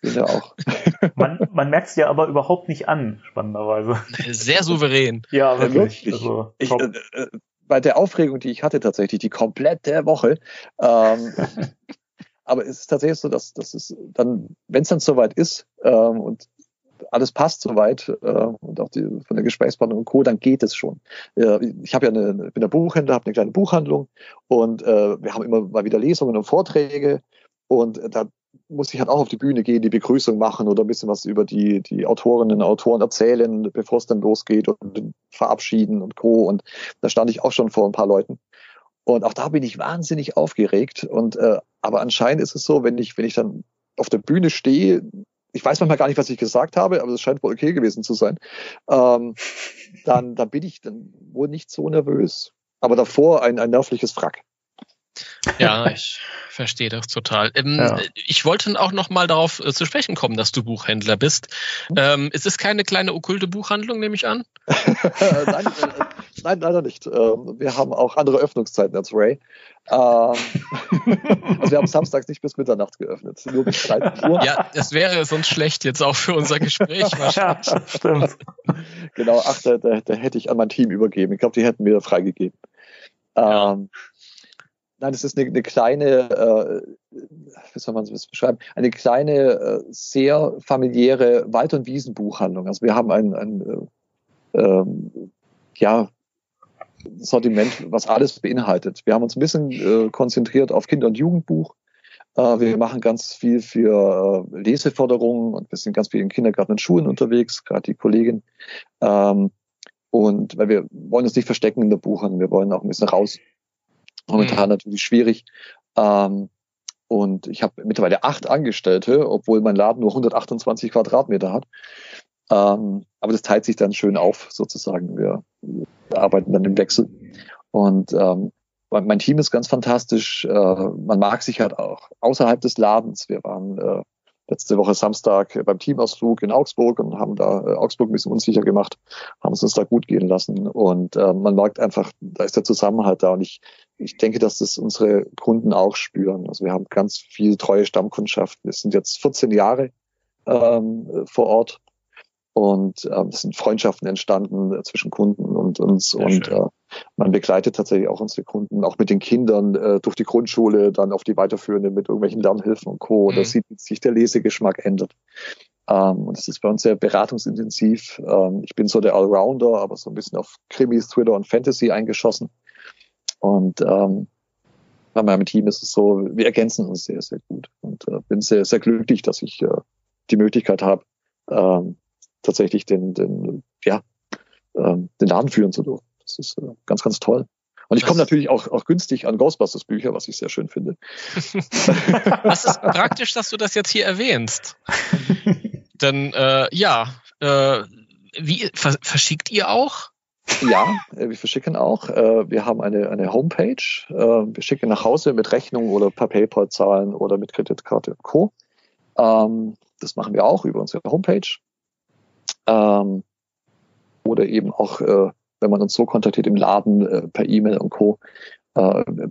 Ja auch. (laughs) man man merkt es ja aber überhaupt nicht an, spannenderweise. (laughs) Sehr souverän. Ja, wirklich. Ja, also, ich, äh, äh, bei der Aufregung, die ich hatte tatsächlich, die komplette Woche, ähm, (laughs) aber es ist tatsächlich so, dass, dass es dann, wenn es dann soweit ist ähm, und alles passt soweit äh, und auch die, von der Gesprächspartner und Co., dann geht es schon. Äh, ich habe ja eine, bin der Buchhändler, habe eine kleine Buchhandlung und äh, wir haben immer mal wieder Lesungen und Vorträge und da muss ich halt auch auf die Bühne gehen, die Begrüßung machen oder ein bisschen was über die, die Autorinnen und Autoren erzählen, bevor es dann losgeht und verabschieden und Co. Und da stand ich auch schon vor ein paar Leuten. Und auch da bin ich wahnsinnig aufgeregt. Und äh, aber anscheinend ist es so, wenn ich, wenn ich dann auf der Bühne stehe, ich weiß manchmal gar nicht, was ich gesagt habe, aber es scheint wohl okay gewesen zu sein, ähm, dann, dann bin ich dann wohl nicht so nervös. Aber davor ein, ein nervliches Frack. Ja, (laughs) ich verstehe das total. Ähm, ja. Ich wollte auch noch mal darauf äh, zu sprechen kommen, dass du Buchhändler bist. Ähm, ist es keine kleine okkulte Buchhandlung, nehme ich an? (laughs) nein, äh, nein, leider nicht. Ähm, wir haben auch andere Öffnungszeiten als Ray. Ähm, (laughs) also wir haben samstags nicht bis Mitternacht geöffnet, nur bis 13 Uhr. Ja, das wäre sonst schlecht jetzt auch für unser Gespräch wahrscheinlich. ja, stimmt. Genau, ach, da, da, da, hätte ich an mein Team übergeben. Ich glaube, die hätten mir freigegeben. Ja. Ähm, Nein, es ist eine, eine kleine, äh, wie soll man es beschreiben, eine kleine, äh, sehr familiäre Wald- und Wiesenbuchhandlung. Also wir haben ein, ein äh, ähm, ja, Sortiment, was alles beinhaltet. Wir haben uns ein bisschen äh, konzentriert auf Kinder- und Jugendbuch. Äh, wir machen ganz viel für äh, und wir sind ganz viel in Kindergarten und Schulen unterwegs, gerade die Kollegin. Ähm, und weil wir wollen uns nicht verstecken in der Buchhandlung, wir wollen auch ein bisschen raus Momentan mhm. natürlich schwierig. Ähm, und ich habe mittlerweile acht Angestellte, obwohl mein Laden nur 128 Quadratmeter hat. Ähm, aber das teilt sich dann schön auf, sozusagen. Wir, arbeiten dann im Wechsel. Und ähm, mein Team ist ganz fantastisch. Äh, man mag sich halt auch außerhalb des Ladens. Wir waren äh, letzte Woche Samstag beim Teamausflug in Augsburg und haben da äh, Augsburg ein bisschen unsicher gemacht, haben es uns da gut gehen lassen. Und äh, man merkt einfach, da ist der Zusammenhalt da. Und ich, ich denke, dass das unsere Kunden auch spüren. Also wir haben ganz viel treue Stammkundschaft. Wir sind jetzt 14 Jahre ähm, vor Ort und ähm, es sind Freundschaften entstanden äh, zwischen Kunden und uns. Sehr und äh, man begleitet tatsächlich auch unsere Kunden, auch mit den Kindern äh, durch die Grundschule, dann auf die weiterführende mit irgendwelchen Lernhilfen und Co. Mhm. Da sieht sich der Lesegeschmack ändert. Ähm, und es ist bei uns sehr beratungsintensiv. Ähm, ich bin so der Allrounder, aber so ein bisschen auf Krimis, Thriller und Fantasy eingeschossen. Und ähm, bei meinem Team ist es so, wir ergänzen uns sehr, sehr gut. Und äh, bin sehr, sehr glücklich, dass ich äh, die Möglichkeit habe, ähm, tatsächlich den, den, ja, ähm, den Laden führen zu dürfen. Das ist äh, ganz, ganz toll. Und ich komme natürlich auch, auch günstig an Ghostbusters Bücher, was ich sehr schön finde. (laughs) das ist praktisch, dass du das jetzt hier erwähnst. (laughs) Denn äh, ja, äh, wie verschickt ihr auch? Ja, äh, wir verschicken auch. Äh, wir haben eine, eine Homepage. Äh, wir schicken nach Hause mit Rechnung oder per PayPal zahlen oder mit Kreditkarte und Co. Ähm, das machen wir auch über unsere Homepage. Ähm, oder eben auch, wenn man uns so kontaktiert im Laden per E-Mail und Co.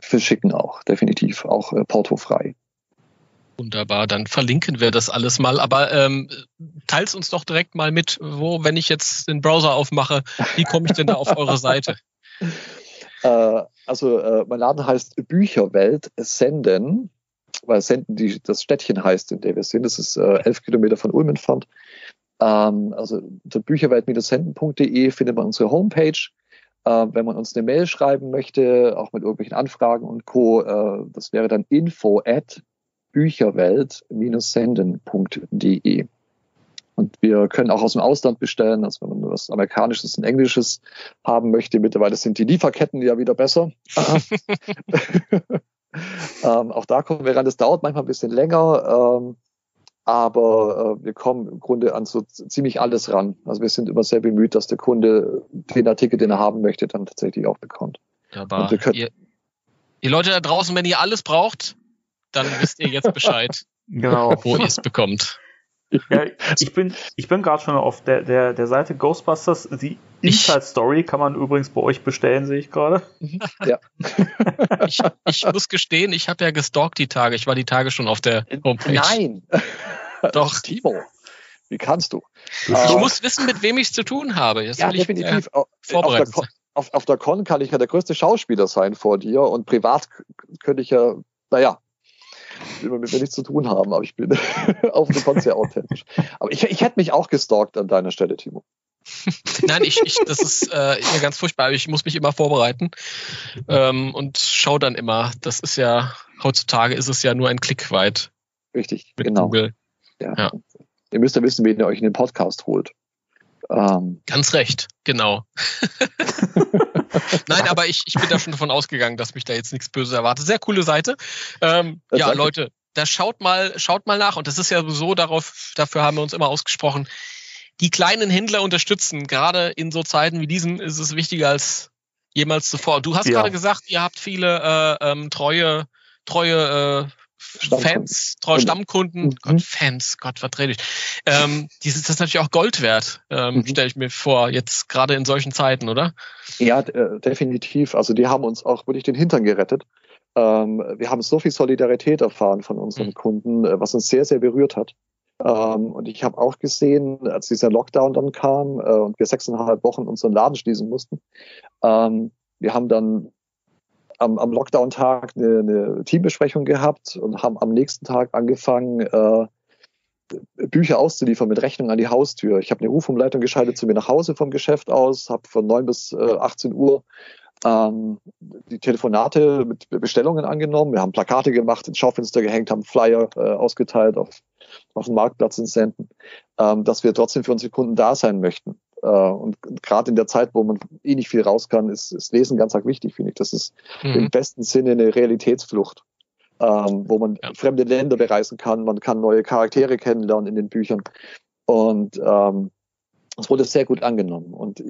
verschicken auch, definitiv, auch portofrei. Wunderbar, dann verlinken wir das alles mal. Aber ähm, teils uns doch direkt mal mit, wo, wenn ich jetzt den Browser aufmache, wie komme ich denn da auf eure Seite? (laughs) Äh, also äh, mein Laden heißt Bücherwelt Senden, weil Senden die, das Städtchen heißt, in dem wir sind. Das ist äh, elf Kilometer von Ulm entfernt. Ähm, also unter bücherwelt-senden.de findet man unsere Homepage. Äh, wenn man uns eine Mail schreiben möchte, auch mit irgendwelchen Anfragen und Co., äh, das wäre dann info at bücherwelt-senden.de. Und wir können auch aus dem Ausland bestellen, also wenn man was Amerikanisches und Englisches haben möchte. Mittlerweile sind die Lieferketten ja wieder besser. (laughs) (laughs) ähm, auch da kommen wir ran. Das dauert manchmal ein bisschen länger, ähm, aber äh, wir kommen im Grunde an so ziemlich alles ran. Also wir sind immer sehr bemüht, dass der Kunde den Artikel, den er haben möchte, dann tatsächlich auch bekommt. Wunderbar. Ihr, ihr Leute da draußen, wenn ihr alles braucht, dann wisst ihr jetzt (laughs) Bescheid, genau. wo ihr es bekommt. Ja, (laughs) ich bin, ich bin gerade schon auf der, der, der Seite Ghostbusters. Die Inside Story kann man übrigens bei euch bestellen, sehe ich gerade. (laughs) Ja. ich, ich muss gestehen, ich habe ja gestalkt die Tage. Ich war die Tage schon auf der Homepage. Nein. (laughs) Doch. Timo, wie kannst du? Ich uh, muss wissen, mit wem ich es zu tun habe. Das ja, definitiv. Ich, äh, vorbereitet auf, der auf, auf der Con kann ich ja der größte Schauspieler sein vor dir und privat könnte ich ja, naja, will man mit mir nichts zu tun haben, aber ich bin (laughs) auf dem Kon sehr authentisch. Aber ich, ich hätte mich auch gestalkt an deiner Stelle, Timo. (laughs) Nein, ich, ich, das ist äh, ganz furchtbar. Ich muss mich immer vorbereiten ähm, und schaue dann immer. Das ist ja, heutzutage ist es ja nur ein Klick weit. Richtig, genau. Google. Ja. ja. Ihr müsst ja wissen, wen ihr euch in den Podcast holt. Ähm. Ganz recht, genau. (laughs) (laughs) Nein, aber ich, ich bin da schon davon ausgegangen, dass mich da jetzt nichts Böses erwartet. Sehr coole Seite. Ähm, ja, Leute, da schaut mal, schaut mal nach. Und das ist ja so darauf, dafür haben wir uns immer ausgesprochen. Die kleinen Händler unterstützen. Gerade in so Zeiten wie diesen ist es wichtiger als jemals zuvor. Du hast ja. gerade gesagt, ihr habt viele äh, ähm, treue, treue äh, Fans, treue Stammkunden, mhm. Gott, Fans, Gott, verdrehe ich. Ähm, die sind das natürlich auch Gold wert, ähm, mhm. stelle ich mir vor, jetzt gerade in solchen Zeiten, oder? Ja, äh, definitiv. Also die haben uns auch wirklich den Hintern gerettet. Ähm, wir haben so viel Solidarität erfahren von unseren mhm. Kunden, äh, was uns sehr, sehr berührt hat. Ähm, und ich habe auch gesehen, als dieser Lockdown dann kam äh, und wir sechseinhalb Wochen unseren Laden schließen mussten, ähm, wir haben dann am, am Lockdown-Tag eine, eine Teambesprechung gehabt und haben am nächsten Tag angefangen, äh, Bücher auszuliefern mit Rechnung an die Haustür. Ich habe eine Rufumleitung geschaltet zu mir nach Hause vom Geschäft aus, habe von 9 bis äh, 18 Uhr ähm, die Telefonate mit Bestellungen angenommen. Wir haben Plakate gemacht, ins Schaufenster gehängt, haben Flyer äh, ausgeteilt auf, auf dem Marktplatz in Senden, ähm, dass wir trotzdem für unsere Kunden da sein möchten. Äh, und gerade in der Zeit, wo man eh nicht viel raus kann, ist, ist Lesen ganz arg wichtig, finde ich. Das ist mhm. im besten Sinne eine Realitätsflucht, ähm, wo man ja. fremde Länder bereisen kann, man kann neue Charaktere kennenlernen in den Büchern. Und ähm, es wurde sehr gut angenommen. Und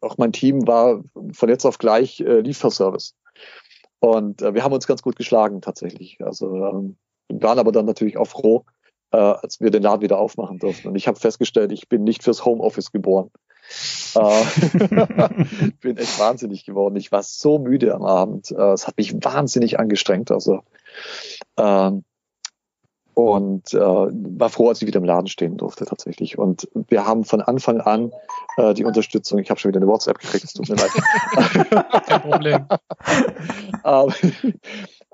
auch mein Team war von jetzt auf gleich äh, Lieferservice. Und äh, wir haben uns ganz gut geschlagen tatsächlich. Also ähm, waren aber dann natürlich auch froh, äh, als wir den Laden wieder aufmachen durften. Und ich habe festgestellt, ich bin nicht fürs Homeoffice geboren. äh, (laughs) bin echt wahnsinnig geworden. Ich war so müde am Abend. Äh, es hat mich wahnsinnig angestrengt. Also ähm, und äh, war froh, als ich wieder im Laden stehen durfte tatsächlich. Und wir haben von Anfang an äh, die Unterstützung. Ich habe schon wieder eine WhatsApp gekriegt, es tut mir leid. (laughs) Kein Problem. (laughs) ähm,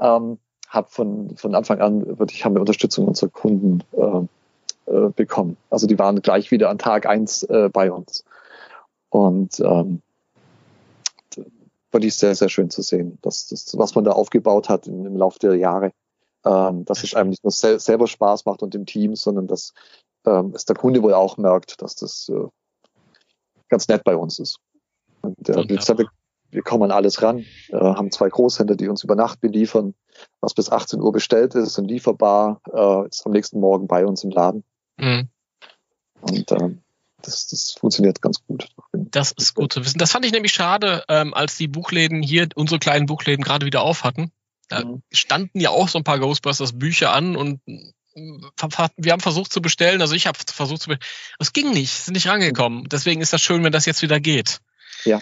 ähm, hab von, von Anfang an wirklich haben wir Unterstützung unserer Kunden äh, äh, bekommen. Also die waren gleich wieder an Tag eins äh, bei uns. Und ähm, wirklich sehr, sehr schön zu sehen, dass das, was man da aufgebaut hat im, im Laufe der Jahre, ähm, dass es einem nicht nur sel selber Spaß macht und dem Team, sondern dass ähm, es der Kunde wohl auch merkt, dass das äh, ganz nett bei uns ist. Und äh, wir, wir kommen an alles ran, äh, haben zwei Großhändler, die uns über Nacht beliefern. Was bis 18 Uhr bestellt ist und lieferbar, äh, ist am nächsten Morgen bei uns im Laden. Mhm. Und ähm, das, das funktioniert ganz gut. Das ist gut zu wissen. Das fand ich nämlich schade, ähm, als die Buchläden hier, unsere kleinen Buchläden gerade wieder auf hatten. Da mhm. standen ja auch so ein paar Ghostbusters Bücher an und wir haben versucht zu bestellen, also ich habe versucht zu bestellen. Es ging nicht, sind nicht rangekommen. Deswegen ist das schön, wenn das jetzt wieder geht. Ja.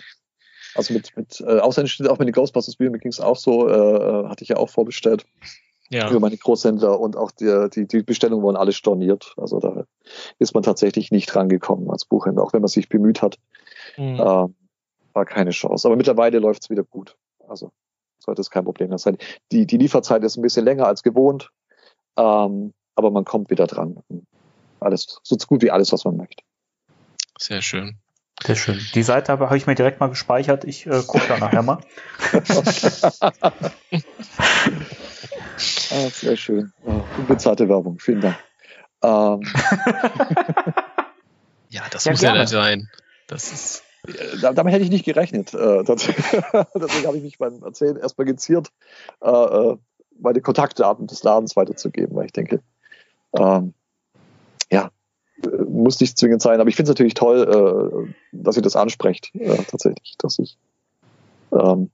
Also mit, mit äh, Ausländischen, auch mit den Ghostbusters Büchern, mir ging es auch so, äh, hatte ich ja auch vorbestellt. Ja. Über meine Großhändler und auch die, die, die Bestellungen wurden alle storniert. Also da ist man tatsächlich nicht rangekommen als Buchhändler, auch wenn man sich bemüht hat. Mhm. Äh, war keine Chance. Aber mittlerweile läuft es wieder gut. Also sollte es kein Problem sein. Die, die Lieferzeit ist ein bisschen länger als gewohnt. Ähm, aber man kommt wieder dran. Alles, so gut wie alles, was man möchte. Sehr schön. Sehr schön. Die Seite habe ich mir direkt mal gespeichert. Ich äh, gucke da nachher mal. (laughs) ah, sehr schön. Oh, unbezahlte Werbung. Vielen Dank. Ähm. (laughs) ja, das ja, muss gerne. ja sein. Das ist. Damit hätte ich nicht gerechnet. Äh, (laughs) deswegen habe ich mich beim Erzählen erstmal geziert, äh, äh, meine Kontaktdaten des Ladens weiterzugeben, weil ich denke, ähm, ja, muss nicht zwingend sein, aber ich finde es natürlich toll, äh, dass ihr das ansprecht, äh, tatsächlich, dass ich ähm,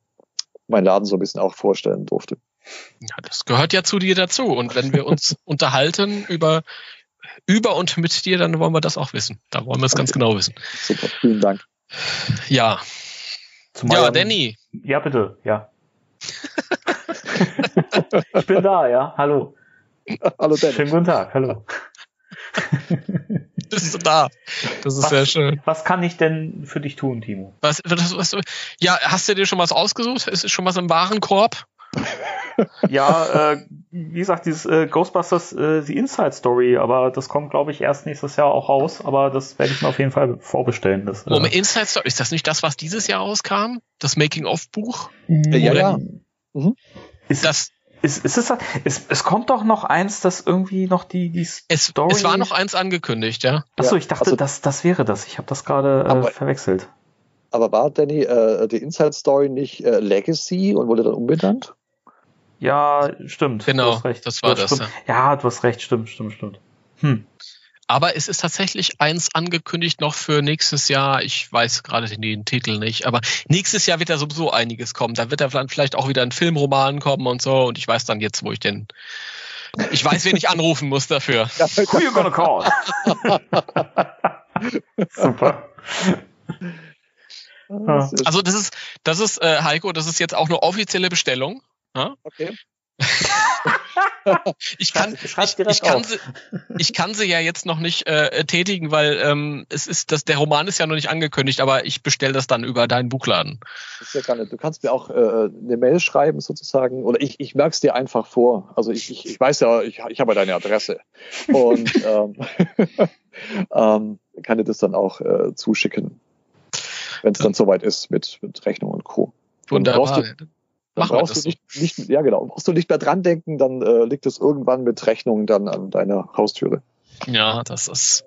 meinen Laden so ein bisschen auch vorstellen durfte. Ja, das gehört ja zu dir dazu. Und wenn wir uns (laughs) unterhalten über, über und mit dir, dann wollen wir das auch wissen. Da wollen wir es ganz genau wissen. Super, vielen Dank. Ja. Zumal ja, Danny. Ja, bitte, ja. (laughs) ich bin da, ja. Hallo. hallo Dennis. Schönen guten Tag, hallo. (laughs) Bist du da? Das ist was, sehr schön. Was kann ich denn für dich tun, Timo? Was, was, was, ja, hast du dir schon was ausgesucht? Ist schon was im Warenkorb? (laughs) ja, äh, wie gesagt, dieses äh, Ghostbusters äh, The Inside Story, aber das kommt, glaube ich, erst nächstes Jahr auch raus, aber das werde ich mir auf jeden Fall vorbestellen. Das, äh, Moment, Inside Story, ist das nicht das, was dieses Jahr rauskam? Das Making-of-Buch? Ja, ja. ja. Mhm. Ist das, ist, ist es, es, es kommt doch noch eins, das irgendwie noch die, die es, Story. Es war noch eins angekündigt, ja. Achso, ich dachte, also, das, das wäre das. Ich habe das gerade äh, verwechselt. Aber war Danny äh, die Inside Story nicht äh, Legacy und wurde dann umbenannt? Ja, stimmt. Genau, das war das. Ja. ja, du hast recht, stimmt, stimmt, stimmt. Hm. Aber es ist tatsächlich eins angekündigt noch für nächstes Jahr. Ich weiß gerade den, Titel nicht, aber nächstes Jahr wird da sowieso einiges kommen. Da wird da vielleicht auch wieder ein Filmroman kommen und so. Und ich weiß dann jetzt, wo ich den. Ich weiß, wen ich anrufen muss dafür. (laughs) Who you gonna call? (laughs) Super. Also das ist, das ist äh, Heiko, das ist jetzt auch eine offizielle Bestellung. Ja? Okay. (laughs) (laughs) ich, kann, ich, ich, kann sie, ich kann sie ja jetzt noch nicht äh, tätigen, weil ähm, es ist das, der Roman ist ja noch nicht angekündigt, aber ich bestelle das dann über deinen Buchladen. Ja nicht. Du kannst mir auch äh, eine Mail schreiben sozusagen oder ich, ich merke es dir einfach vor. Also ich, ich, ich weiß ja, ich, ich habe ja deine Adresse und (laughs) ähm, (laughs) ähm, kann dir das dann auch äh, zuschicken, wenn es dann soweit ist mit, mit Rechnung und Co. Wunderbar. Dann Machen brauchst du nicht, so. nicht, ja genau, brauchst du nicht mehr dran denken, dann äh, liegt es irgendwann mit Rechnung dann an deiner Haustüre. Ja, das ist,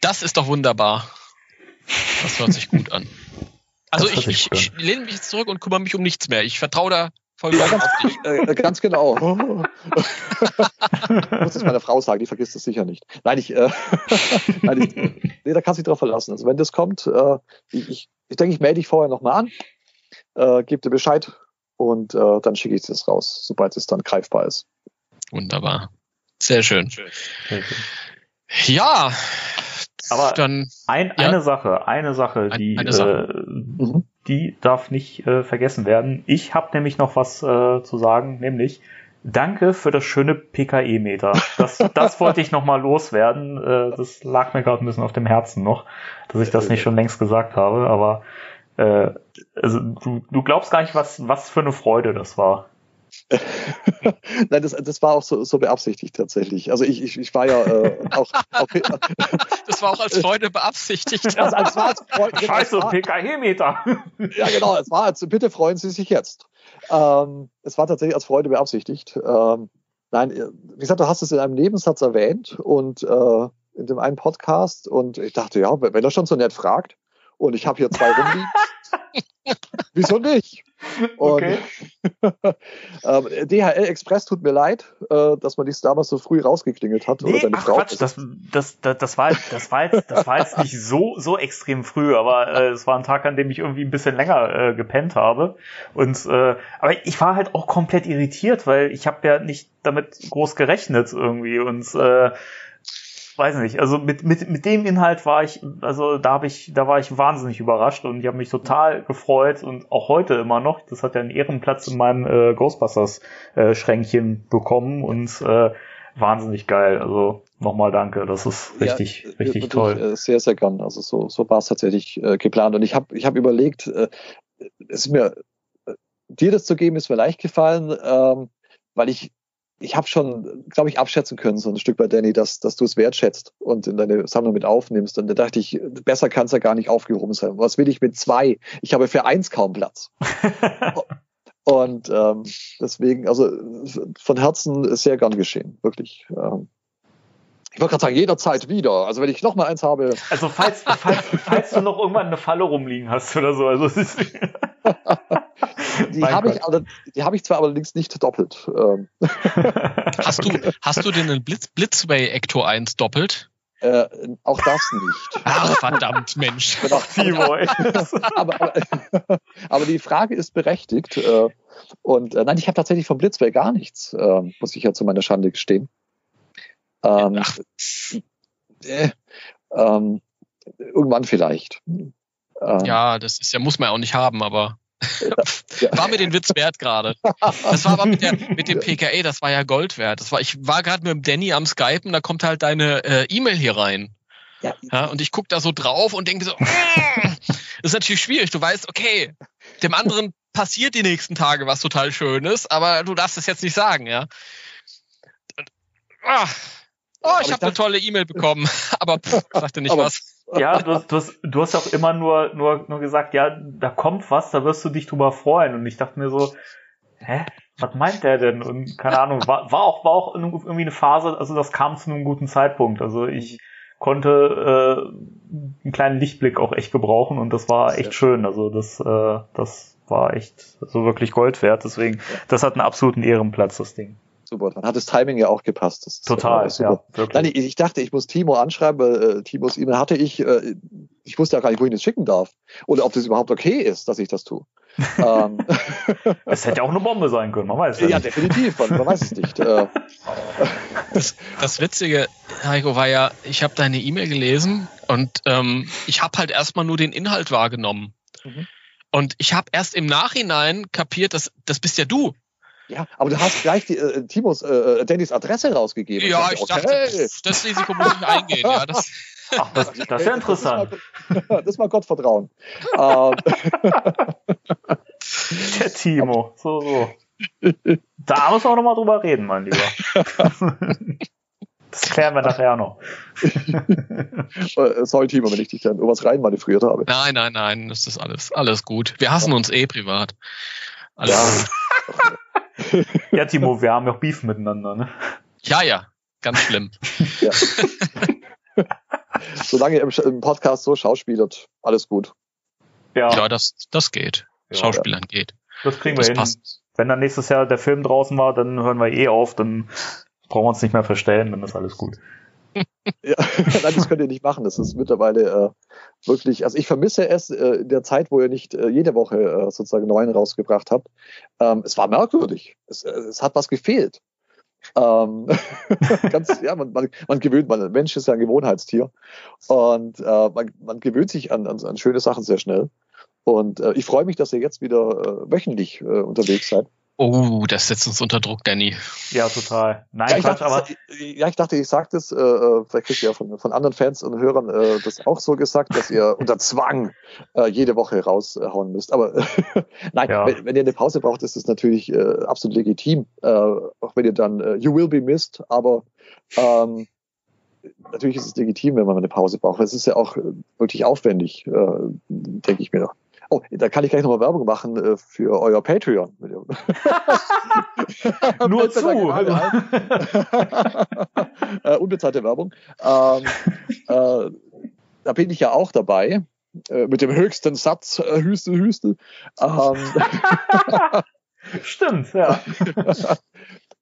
das ist doch wunderbar. Das hört sich gut an. Also ich, ich, ich, lehne mich jetzt zurück und kümmere mich um nichts mehr. Ich vertraue da voll ja, ganz, auf dich. Äh, ganz genau. ich (laughs) (laughs) muss es meiner Frau sagen, die vergisst es sicher nicht. Nein, ich, äh, (laughs) nein, ich nee, da kannst du dich drauf verlassen. Also wenn das kommt, äh, ich, ich, ich denke, ich melde dich vorher nochmal an, äh, gebe dir Bescheid, und äh, dann schicke ich das raus, sobald es dann greifbar ist. Wunderbar. Sehr schön. Ja. Aber dann ein, ja. eine Sache, eine Sache, die, eine Sache. Äh, mhm. die darf nicht äh, vergessen werden. Ich habe nämlich noch was äh, zu sagen, nämlich Danke für das schöne PKE-Meter. Das, (laughs) das wollte ich noch mal loswerden. Äh, das lag mir gerade ein bisschen auf dem Herzen noch, dass ich das nicht schon längst gesagt habe. Aber äh, also du, du glaubst gar nicht, was, was für eine Freude das war. (laughs) Nein, das, das war auch so, so beabsichtigt tatsächlich. Also ich, ich, ich war ja äh, auch, auch (laughs) Das war auch als Freude beabsichtigt. Also, als war als Freude, (laughs) genau, Scheiße, PKE-Meter. Ja, genau, es war als, bitte freuen Sie sich jetzt. Ähm, es war tatsächlich als Freude beabsichtigt. Ähm, nein, wie gesagt, du hast es in einem Nebensatz erwähnt und äh, in dem einen Podcast und ich dachte, ja, wenn er schon so nett fragt, und ich habe hier zwei rumliegen. (laughs) Wieso nicht? Okay. (laughs) ähm, DHL Express tut mir leid, äh, dass man dich damals so früh rausgeklingelt hat. Nee, oder ach Frau. Quatsch, das, das, das, das, war, das, war jetzt, das war jetzt nicht so, so extrem früh, aber äh, es war ein Tag, an dem ich irgendwie ein bisschen länger äh, gepennt habe. Und äh, aber ich war halt auch komplett irritiert, weil ich habe ja nicht damit groß gerechnet irgendwie. Und äh, weiß nicht, also mit, mit, mit dem Inhalt war ich, also da habe ich, da war ich wahnsinnig überrascht und ich habe mich total gefreut und auch heute immer noch. Das hat ja einen Ehrenplatz in meinem äh, Ghostbusters äh, Schränkchen bekommen und äh, wahnsinnig geil. Also nochmal danke, das ist richtig, ja, richtig toll. Ich, äh, sehr, sehr gern. Also so, so war es tatsächlich äh, geplant und ich habe, ich habe überlegt, äh, es ist mir äh, dir das zu geben, ist mir leicht gefallen, ähm, weil ich ich habe schon, glaube ich, abschätzen können, so ein Stück bei Danny, dass, dass du es wertschätzt und in deine Sammlung mit aufnimmst. Und da dachte ich, besser kann es ja gar nicht aufgehoben sein. Was will ich mit zwei? Ich habe für eins kaum Platz. (laughs) und ähm, deswegen, also von Herzen sehr gern geschehen, wirklich. Ähm, ich wollte gerade sagen, jederzeit wieder. Also wenn ich noch mal eins habe. Also falls, falls, falls du noch irgendwann eine Falle rumliegen hast oder so. Also (laughs) (laughs) die habe ich, die hab ich zwar allerdings nicht doppelt. Ähm. (laughs) Hast du, hast du den Blitz, Blitzway Ecto 1 doppelt? Äh, auch das nicht. Ach, verdammt, Mensch. (laughs) Genau. aber, aber, aber, die Frage ist berechtigt. Äh, und äh, nein, ich habe tatsächlich vom Blitzway gar nichts, äh, muss ich ja zu meiner Schande gestehen. Ähm, äh, ähm, irgendwann vielleicht. Ähm, ja, das ist ja, muss man ja auch nicht haben, aber. War mir den Witz wert gerade. Das war aber mit, der, mit dem PKE, das war ja Gold wert. Das war, ich war gerade mit dem Danny am Skypen, da kommt halt deine äh, E-Mail hier rein. Ja. ja. und ich gucke da so drauf und denke so, das ist natürlich schwierig. Du weißt, okay, dem anderen passiert die nächsten Tage was total Schönes, aber du darfst es jetzt nicht sagen, ja. Ah, Oh, ich habe eine tolle E-Mail bekommen, (laughs) aber pff, sagte nicht aber, was. Ja, du, du, hast, du hast auch immer nur, nur, nur gesagt, ja, da kommt was, da wirst du dich drüber freuen. Und ich dachte mir so, hä? Was meint der denn? Und keine (laughs) Ahnung, war, war auch, war auch irgendwie eine Phase, also das kam zu einem guten Zeitpunkt. Also ich konnte äh, einen kleinen Lichtblick auch echt gebrauchen und das war echt schön. Also das, äh, das war echt so wirklich Gold wert. Deswegen, das hat einen absoluten Ehrenplatz, das Ding. Super, dann hat das Timing ja auch gepasst. Das Total, super. Ja, Nein, ich, ich, dachte, ich muss Timo anschreiben, weil äh, Timos E-Mail hatte ich. Äh, ich wusste ja gar nicht, wo ich das schicken darf. Oder ob das überhaupt okay ist, dass ich das tue. (laughs) ähm, es hätte auch eine Bombe sein können, man weiß es Ja, nicht. definitiv, man, man, weiß es nicht. Äh, (laughs) das, das Witzige, Heiko, war ja, ich habe deine E-Mail gelesen und ähm, ich habe halt erstmal nur den Inhalt wahrgenommen. Mhm. Und ich habe erst im Nachhinein kapiert, dass das bist ja du. Ja, aber du hast gleich die, äh, Timos, äh, äh Dannys Adresse rausgegeben. Ja, ich, okay. dachte, das Risiko muss ich eingehen. Ja, das, (laughs) Ach, das, das ist ja interessant. Das ist mal, (laughs) das ist mal Gottvertrauen. Ähm. (laughs) Der Timo, so, so. Da müssen wir noch mal drüber reden, mein Lieber. Das klären wir nachher noch. Äh, sorry, Timo, wenn ich dich dann irgendwas reinmanövriert habe. Nein, nein, nein, das ist alles, alles gut. Wir hassen uns eh privat. Alles ja. (laughs) ja, Timo, wir haben ja auch Beef miteinander, ne? Ja, ja, ganz schlimm. (laughs) ja. (laughs) Solange ihr im, Podcast so schauspielert, alles gut. Ja, ja das, das geht. Ja, Schauspielern ja. geht. Das kriegen wir das hin. Passt. Wenn dann nächstes Jahr der Film draußen war, dann hören wir eh auf, dann brauchen wir uns nicht mehr verstellen, dann ist alles gut. Ja, (laughs) nein, das könnt ihr nicht machen. Das ist mittlerweile äh, wirklich, also ich vermisse es äh, in der Zeit, wo ihr nicht äh, jede Woche äh, sozusagen neuen rausgebracht habt. Ähm, es war merkwürdig. Es, äh, es hat was gefehlt. Ähm, (laughs) ganz, ja, man, man, man gewöhnt, man, Mensch ist ja ein Gewohnheitstier und äh, man, man gewöhnt sich an, an, an schöne Sachen sehr schnell. Und äh, ich freue mich, dass ihr jetzt wieder äh, wöchentlich äh, unterwegs seid. Oh, das setzt uns unter Druck, Danny. Ja, total. Nein, ja, ich Quatsch, dachte, aber. Ja, ich dachte, ich sage das, äh, äh, vielleicht kriegt ihr ja von, von anderen Fans und Hörern äh, das auch so gesagt, dass ihr unter Zwang äh, jede Woche raushauen müsst. Aber (laughs) nein, ja. wenn, wenn, ihr eine Pause braucht, ist das natürlich äh, absolut legitim. Äh, auch wenn ihr dann, äh, you will be missed, aber ähm, natürlich ist es legitim, wenn man eine Pause braucht. Es ist ja auch wirklich aufwendig, äh, denke ich mir. Oh, da kann ich gleich nochmal Werbung machen äh, für euer Patreon. (laughs) Nur zu. (laughs) äh, unbezahlte Werbung. Ähm, äh, da bin ich ja auch dabei. äh, mit dem höchsten Satz, äh, Hüstel, Hüstel. Ähm, (laughs) Stimmt, ja.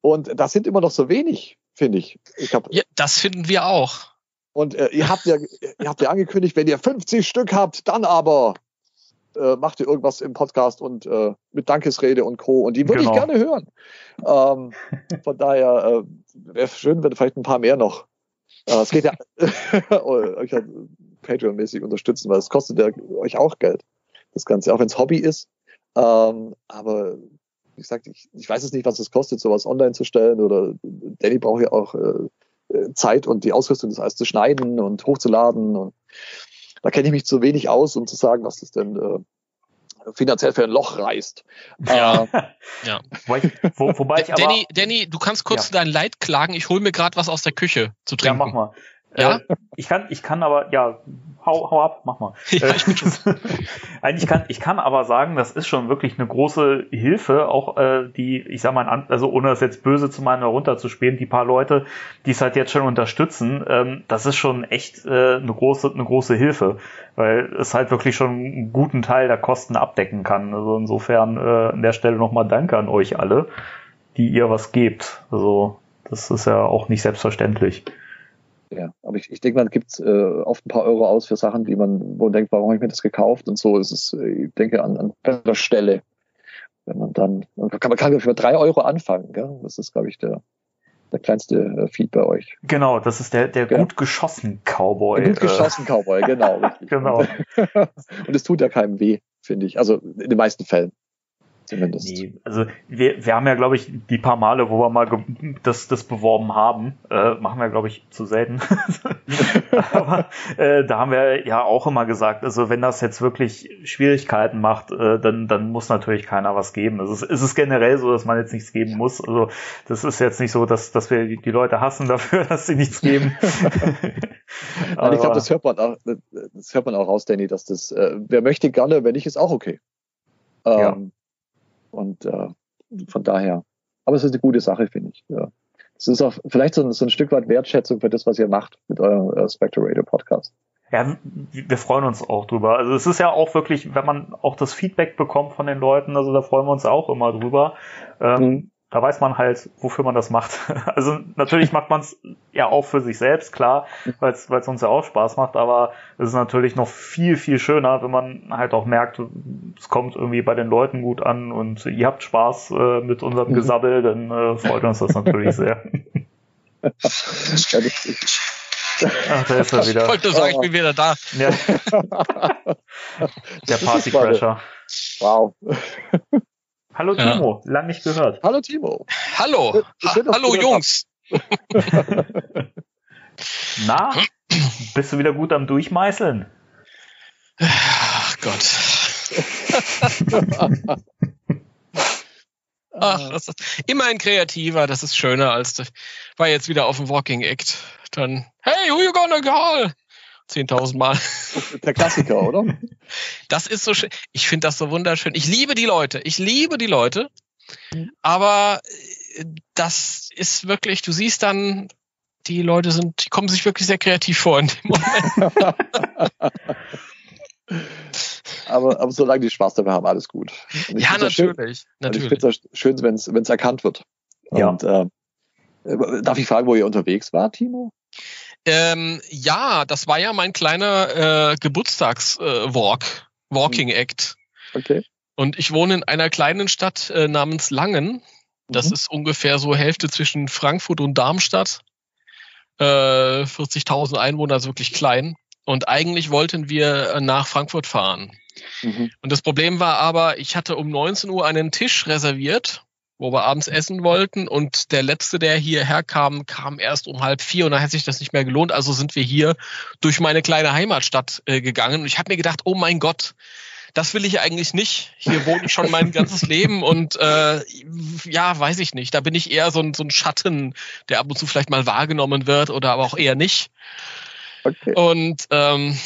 und das sind immer noch so wenig, finde ich. ich hab, ja, das finden wir auch. Und äh, ihr habt ja, ihr habt ja angekündigt, wenn ihr 50 Stück habt, dann aber äh, macht ihr irgendwas im Podcast und äh, mit Dankesrede und Co. Und die würde genau. ich gerne hören. Ähm, von daher äh, wäre schön, wenn vielleicht ein paar mehr noch. Äh, es geht ja (laughs) euch Patreon-mäßig unterstützen, weil es kostet ja euch auch Geld. Das Ganze, auch wenn es Hobby ist. Ähm, aber wie gesagt, ich, ich weiß es nicht, was es kostet, sowas online zu stellen. Oder Danny braucht ja auch äh, Zeit und die Ausrüstung, das alles zu schneiden und hochzuladen. Und da kenne ich mich zu wenig aus, um zu sagen, was das denn äh, finanziell für ein Loch reißt. Ja. Äh, ja. Wobei, wo, wobei ich aber, Danny, Danny, du kannst kurz ja. dein Leid klagen. Ich hole mir gerade was aus der Küche zu trinken. Ja, mach mal. Ja? Äh, ich kann, ich kann aber, ja, hau, hau ab, mach mal. (laughs) Ja, ich, (laughs) Eigentlich kann, ich kann aber sagen, das ist schon wirklich eine große Hilfe, auch äh, die, ich sag mal, also ohne das jetzt böse zu meinen runterzuspielen, die paar Leute, die es halt jetzt schon unterstützen, ähm, das ist schon echt äh, eine große, eine große Hilfe, weil es halt wirklich schon einen guten Teil der Kosten abdecken kann. Also insofern äh, an der Stelle nochmal Danke an euch alle, die ihr was gebt. Also das ist ja auch nicht selbstverständlich. Ja, aber ich, ich denke, man gibt äh, oft ein paar Euro aus für Sachen, die man, wo man denkt, warum habe ich mir das gekauft? Und so ist es, äh, ich denke, an, an der Stelle. Wenn man dann, man kann, man kann für drei Euro anfangen, gell? Das ist, glaube ich, der, der kleinste äh, Feed bei euch. Genau, das ist der, der ja. gut geschossen Cowboy. Der gut äh. geschossen Cowboy, genau. (laughs) genau. (laughs) Und es tut ja keinem weh, finde ich. Also in den meisten Fällen zumindest. Nee, also wir, wir haben ja, glaube ich, die paar Male, wo wir mal das, das beworben haben, äh, machen wir, glaube ich, zu selten. (laughs) Aber äh, da haben wir ja auch immer gesagt, also wenn das jetzt wirklich Schwierigkeiten macht, äh, dann, dann muss natürlich keiner was geben. Also es, es ist generell so, dass man jetzt nichts geben muss. Also das ist jetzt nicht so, dass, dass wir die Leute hassen dafür, (laughs) dass sie nichts geben. (laughs) Aber ich glaube, das hört man auch, das hört man auch raus, Danny, dass das, äh, wer möchte gerne, wenn nicht, ist auch okay. Ähm, ja. Und äh, von daher, aber es ist eine gute Sache, finde ich. Ja. Es ist auch vielleicht so ein, so ein, Stück weit Wertschätzung für das, was ihr macht mit eurem äh, Spectre Podcast. Ja, wir freuen uns auch drüber. Also es ist ja auch wirklich, wenn man auch das Feedback bekommt von den Leuten, also da freuen wir uns auch immer drüber. Ähm, mhm da weiß man halt, wofür man das macht. (laughs) Also natürlich macht man es ja auch für sich selbst, klar, weil es uns ja auch Spaß macht, aber es ist natürlich noch viel, viel schöner, wenn man halt auch merkt, es kommt irgendwie bei den Leuten gut an und ihr habt Spaß äh, mit unserem Gesabbel, dann äh, freut uns das natürlich sehr. Ach, da ist er wieder. Ich wollte nur sagen, ich bin wieder da. Ja. (laughs) Der Party Crasher. Wow. Hallo Timo, ja. lang nicht gehört. Hallo Timo. Hallo. Schön, Hallo Jungs. Na, bist du wieder gut am Durchmeißeln? Ach Gott. (laughs) Ach, das ist immer ein kreativer, das ist schöner als das. War jetzt wieder auf dem Walking Act. Dann, hey, who you gonna call? 10.000 Mal. Der Klassiker, oder? (laughs) Das ist so schön. Ich finde das so wunderschön. Ich liebe die Leute. Ich liebe die Leute. Aber äh, das ist wirklich, du siehst dann, die Leute sind, die kommen sich wirklich sehr kreativ vor in dem Moment. (laughs) aber, aber solange die Spaß dabei haben, alles gut. Ja, natürlich. Schön, natürlich. Ich finde es schön, wenn es erkannt wird. Ja. Und, äh, darf ich fragen, wo ihr unterwegs war, Timo? Ähm, ja, das war ja mein kleiner äh, Geburtstagswalk, äh, Walking Act. Okay. Und ich wohne in einer kleinen Stadt äh, namens Langen. Das mhm. ist ungefähr so Hälfte zwischen Frankfurt und Darmstadt. Äh, 40.000 Einwohner, also wirklich klein. Und eigentlich wollten wir äh, nach Frankfurt fahren. Mhm. Und das Problem war aber, ich hatte um 19 Uhr einen Tisch reserviert wo wir abends essen wollten und der letzte, der hierher kam, kam erst um halb vier und dann hat sich das nicht mehr gelohnt. Also sind wir hier durch meine kleine Heimatstadt äh, gegangen und ich habe mir gedacht, oh mein Gott, das will ich eigentlich nicht. Hier wohne ich schon mein ganzes (laughs) Leben und äh, ja, weiß ich nicht. Da bin ich eher so ein, so ein Schatten, der ab und zu vielleicht mal wahrgenommen wird oder aber auch eher nicht. Okay. Und ähm,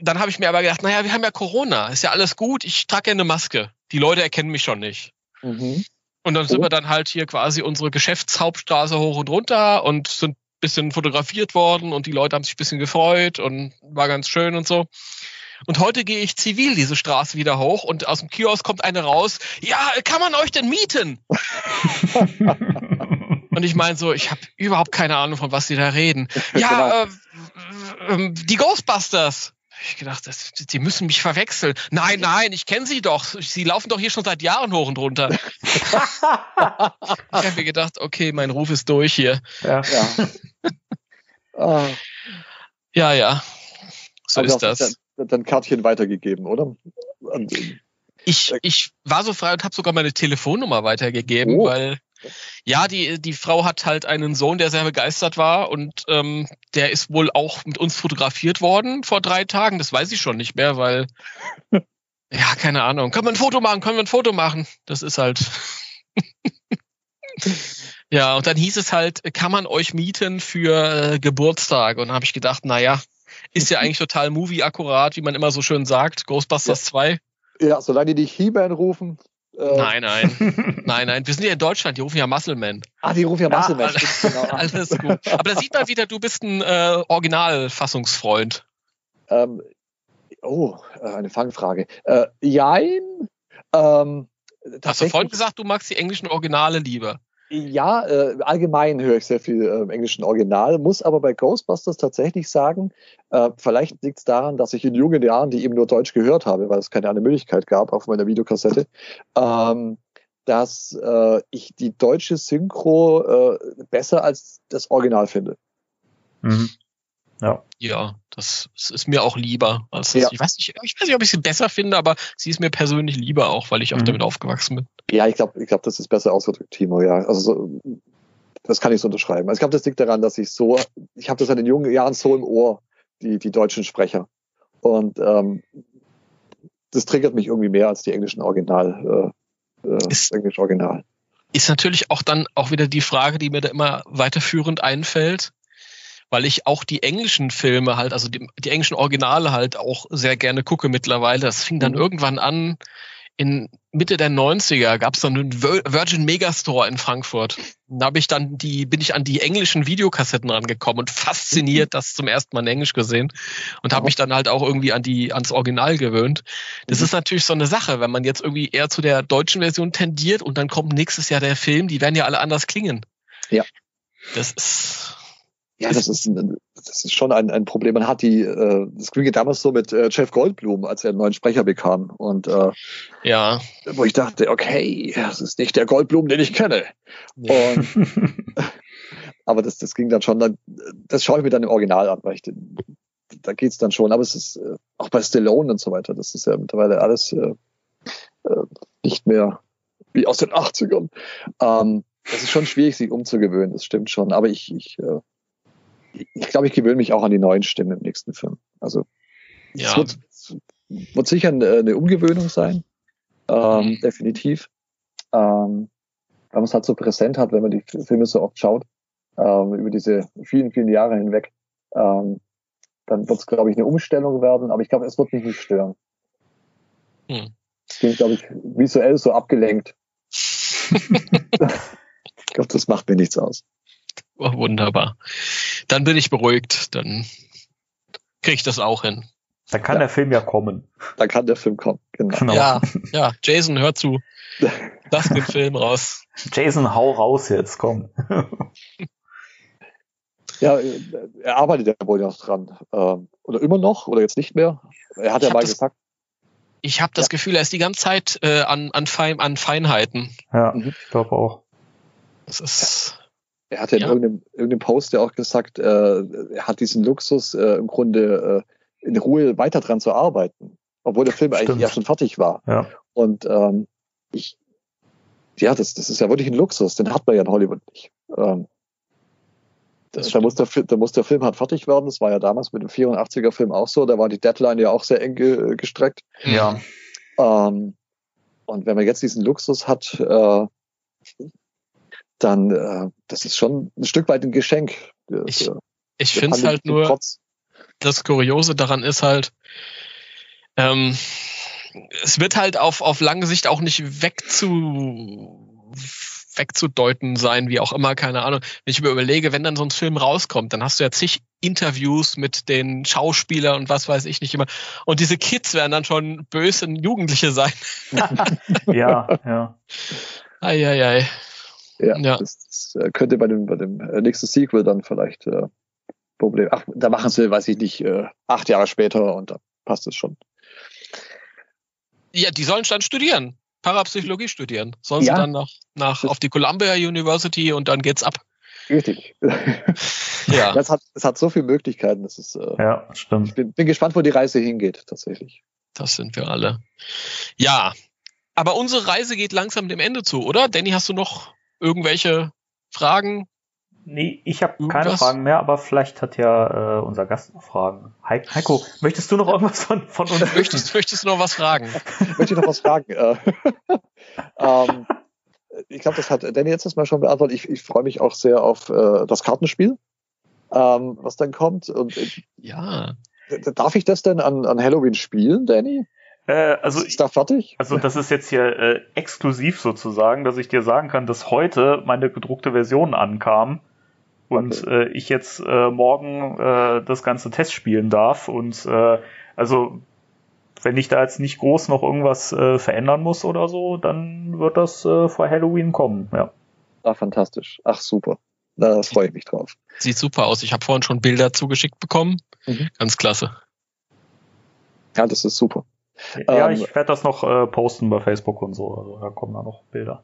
dann habe ich mir aber gedacht, naja, wir haben ja Corona, ist ja alles gut, ich trage ja eine Maske. Die Leute erkennen mich schon nicht. Mhm. Und dann sind oh. wir dann halt hier quasi unsere Geschäftshauptstraße hoch und runter und sind ein bisschen fotografiert worden und die Leute haben sich ein bisschen gefreut und war ganz schön und so. Und heute gehe ich zivil diese Straße wieder hoch und aus dem Kiosk kommt eine raus. Ja, kann man euch denn mieten? (laughs) und ich meine so, ich habe überhaupt keine Ahnung, von was sie da reden. Ja, genau. äh, die Ghostbusters. Ich gedacht, das, die müssen mich verwechseln. Nein, nein, ich kenne sie doch. Sie laufen doch hier schon seit Jahren hoch und runter. ich habe mir gedacht, okay, mein Ruf ist durch hier. Ja, ja. (laughs) ah. ja, ja. So Aber ist das. Dann, dann Kärtchen weitergegeben, oder? Ich, ich war so frei und habe sogar meine Telefonnummer weitergegeben, oh. weil ja, die, die Frau hat halt einen Sohn, der sehr begeistert war und ähm, der ist wohl auch mit uns fotografiert worden vor drei Tagen. Das weiß ich schon nicht mehr, weil (laughs) ja, keine Ahnung. Können wir ein Foto machen? Können wir ein Foto machen? Das ist halt. (laughs) ja, und dann hieß es halt, kann man euch mieten für äh, Geburtstag? Und dann habe ich gedacht, naja, ist ja eigentlich total movie-akkurat, wie man immer so schön sagt. Ghostbusters ja. 2. Ja, solange die nicht He-Man rufen. Äh nein, nein. (laughs) nein, nein. Wir sind ja in Deutschland, die rufen ja Muscleman. Ah, die rufen ja Muscleman. Ja, genau. (laughs) Alles gut. Aber da sieht man wieder, du bist ein äh, Originalfassungsfreund. Ähm, oh, äh, eine Fangfrage. Äh, jein. Ähm, Hast du vorhin gesagt, du magst die englischen Originale lieber? Ja, äh, allgemein höre ich sehr viel äh, im englischen Original, muss aber bei Ghostbusters tatsächlich sagen, äh, vielleicht liegt es daran, dass ich in jungen Jahren die eben nur Deutsch gehört habe, weil es keine andere Möglichkeit gab auf meiner Videokassette, ähm, dass äh, ich die deutsche Synchro äh, besser als das Original finde. Mhm. Ja. Ja, das, ist mir auch lieber. Als das, ja. ich, weiß nicht, ich weiß nicht, ob ich sie besser finde, aber sie ist mir persönlich lieber auch, weil ich auch mhm. damit aufgewachsen bin. Ja, ich glaube, ich glaub, das ist besser ausgedrückt, Timo, ja. Also so, das kann ich so unterschreiben. Also ich glaube, das liegt daran, dass ich so, ich habe das in den jungen Jahren so im Ohr, die, die deutschen Sprecher. Und ähm, das triggert mich irgendwie mehr als die englischen Original, äh, äh, ist, englische Original. Ist natürlich auch dann auch wieder die Frage, die mir da immer weiterführend einfällt weil ich auch die englischen Filme halt, also die, die englischen Originale halt auch sehr gerne gucke mittlerweile. Das fing dann mhm. irgendwann an, in Mitte der 90er gab es dann einen Virgin Megastore in Frankfurt. Da habe ich dann die, bin ich an die englischen Videokassetten rangekommen und fasziniert mhm. das zum ersten Mal in Englisch gesehen und habe mich dann halt auch irgendwie an die, ans Original gewöhnt. Das mhm. ist natürlich so eine Sache, wenn man jetzt irgendwie eher zu der deutschen Version tendiert und dann kommt nächstes Jahr der Film, die werden ja alle anders klingen. Ja. Das ist, ja, das ist, das ist schon ein, ein Problem. Man hat die, äh, das ging damals so mit äh, Jeff Goldblum, als er einen neuen Sprecher bekam. Und äh, ja. wo ich dachte, okay, das ist nicht der Goldblum, den ich kenne. Und, (laughs) aber das, das ging dann schon, dann, das schaue ich mir dann im Original an, weil ich den, da geht's dann schon. Aber es ist äh, auch bei Stallone und so weiter, das ist ja mittlerweile alles äh, äh, nicht mehr wie aus den 80ern. Ähm, das ist schon schwierig, sich umzugewöhnen, das stimmt schon. Aber ich, ich äh, ich glaube, ich gewöhne mich auch an die neuen Stimmen im nächsten Film. Also ja. es wird, wird sicher eine Umgewöhnung sein, ähm, mhm. definitiv. Ähm, weil man es halt so präsent hat, wenn man die Filme so oft schaut, ähm, über diese vielen, vielen Jahre hinweg. Ähm, dann wird es, glaube ich, eine Umstellung werden, aber ich glaube, es wird mich nicht stören. Hm. Ich bin, glaube ich, visuell so abgelenkt. (laughs) ich glaube, das macht mir nichts aus. Oh, wunderbar. Dann bin ich beruhigt. Dann kriege ich das auch hin. Dann kann ja. der Film ja kommen. Dann kann der Film kommen, genau. genau. Ja, (laughs) ja, Jason, hör zu. Lass den Film raus. Jason, hau raus jetzt, komm. (laughs) ja, er arbeitet ja wohl noch dran. Ähm, oder immer noch, oder jetzt nicht mehr. Er hat ich ja mal das, gesagt. Ich habe das ja. Gefühl, er ist die ganze Zeit äh, an, an, Fein, an Feinheiten. Ja, mhm. ich glaube auch. Das ist. Er hat ja, in irgendeinem, irgendeinem Post ja auch gesagt, äh, er hat diesen Luxus äh, im Grunde äh, in Ruhe weiter dran zu arbeiten, obwohl der Film Stimmt. eigentlich ja schon fertig war. Ja. Und ähm, ich, ja, das, das ist ja wirklich ein Luxus, den hat man ja in Hollywood nicht. Ähm, das, da, muss der, da muss der Film halt fertig werden. Das war ja damals mit dem 84er Film auch so. Da war die Deadline ja auch sehr eng ge gestreckt. Ja. Ähm, und wenn man jetzt diesen Luxus hat, äh, dann äh, das ist schon ein Stück weit ein Geschenk. Ich, ich finde es halt nur, Trotz. das Kuriose daran ist halt, ähm, es wird halt auf, auf lange Sicht auch nicht wegzu wegzudeuten sein, wie auch immer, keine Ahnung. Wenn ich mir überlege, wenn dann so ein Film rauskommt, dann hast du ja zig Interviews mit den Schauspielern und was weiß ich nicht immer. Und diese Kids werden dann schon böse Jugendliche sein. ja, (laughs) ja. Eieiei. Ei, ei. Ja, ja. Das, das, äh, könnte bei dem, bei dem äh, nächsten Sequel dann vielleicht äh, Problem. Ach, da machen sie, weiß ich nicht, äh, acht Jahre später und da passt es schon. Ja, die sollen dann studieren. Parapsychologie studieren. Sollen ja. sie dann nach, nach auf die Columbia University und dann geht's ab. Richtig. ja. (laughs) Das hat, das hat so viele Möglichkeiten. Das ist, äh, ja, stimmt. Ich bin, bin gespannt, wo die Reise hingeht, tatsächlich. Das sind wir alle. Ja. Aber unsere Reise geht langsam dem Ende zu, oder? Danny, hast du noch irgendwelche Fragen? Nee, ich habe keine Fragen mehr, aber vielleicht hat ja äh, unser Gast noch Fragen. Heiko, möchtest du noch irgendwas von, von uns (laughs) möchtest, möchtest du noch was fragen? Möchte ich noch was fragen? Äh, (laughs) ähm, ich glaube, das hat Danny jetzt das mal schon beantwortet. Ich, ich freue mich auch sehr auf äh, das Kartenspiel, ähm, was dann kommt. Und, äh, ja. Darf ich das denn an, an Halloween spielen, Danny? Äh, also ist da fertig? Also das ist jetzt hier äh, exklusiv sozusagen, dass ich dir sagen kann, dass heute meine gedruckte Version ankam und okay. äh, ich jetzt äh, morgen äh, das ganze Test spielen darf und äh, also wenn ich da jetzt nicht groß noch irgendwas äh, verändern muss oder so, dann wird das äh, vor Halloween kommen, ja. Ah, fantastisch. Ach, super. Da freue ich mich drauf. Sieht super aus. Ich habe vorhin schon Bilder zugeschickt bekommen. Mhm. Ganz klasse. Ja, das ist super. Ja, ähm, ich werde das noch äh, posten bei Facebook und so. Also da kommen da noch Bilder.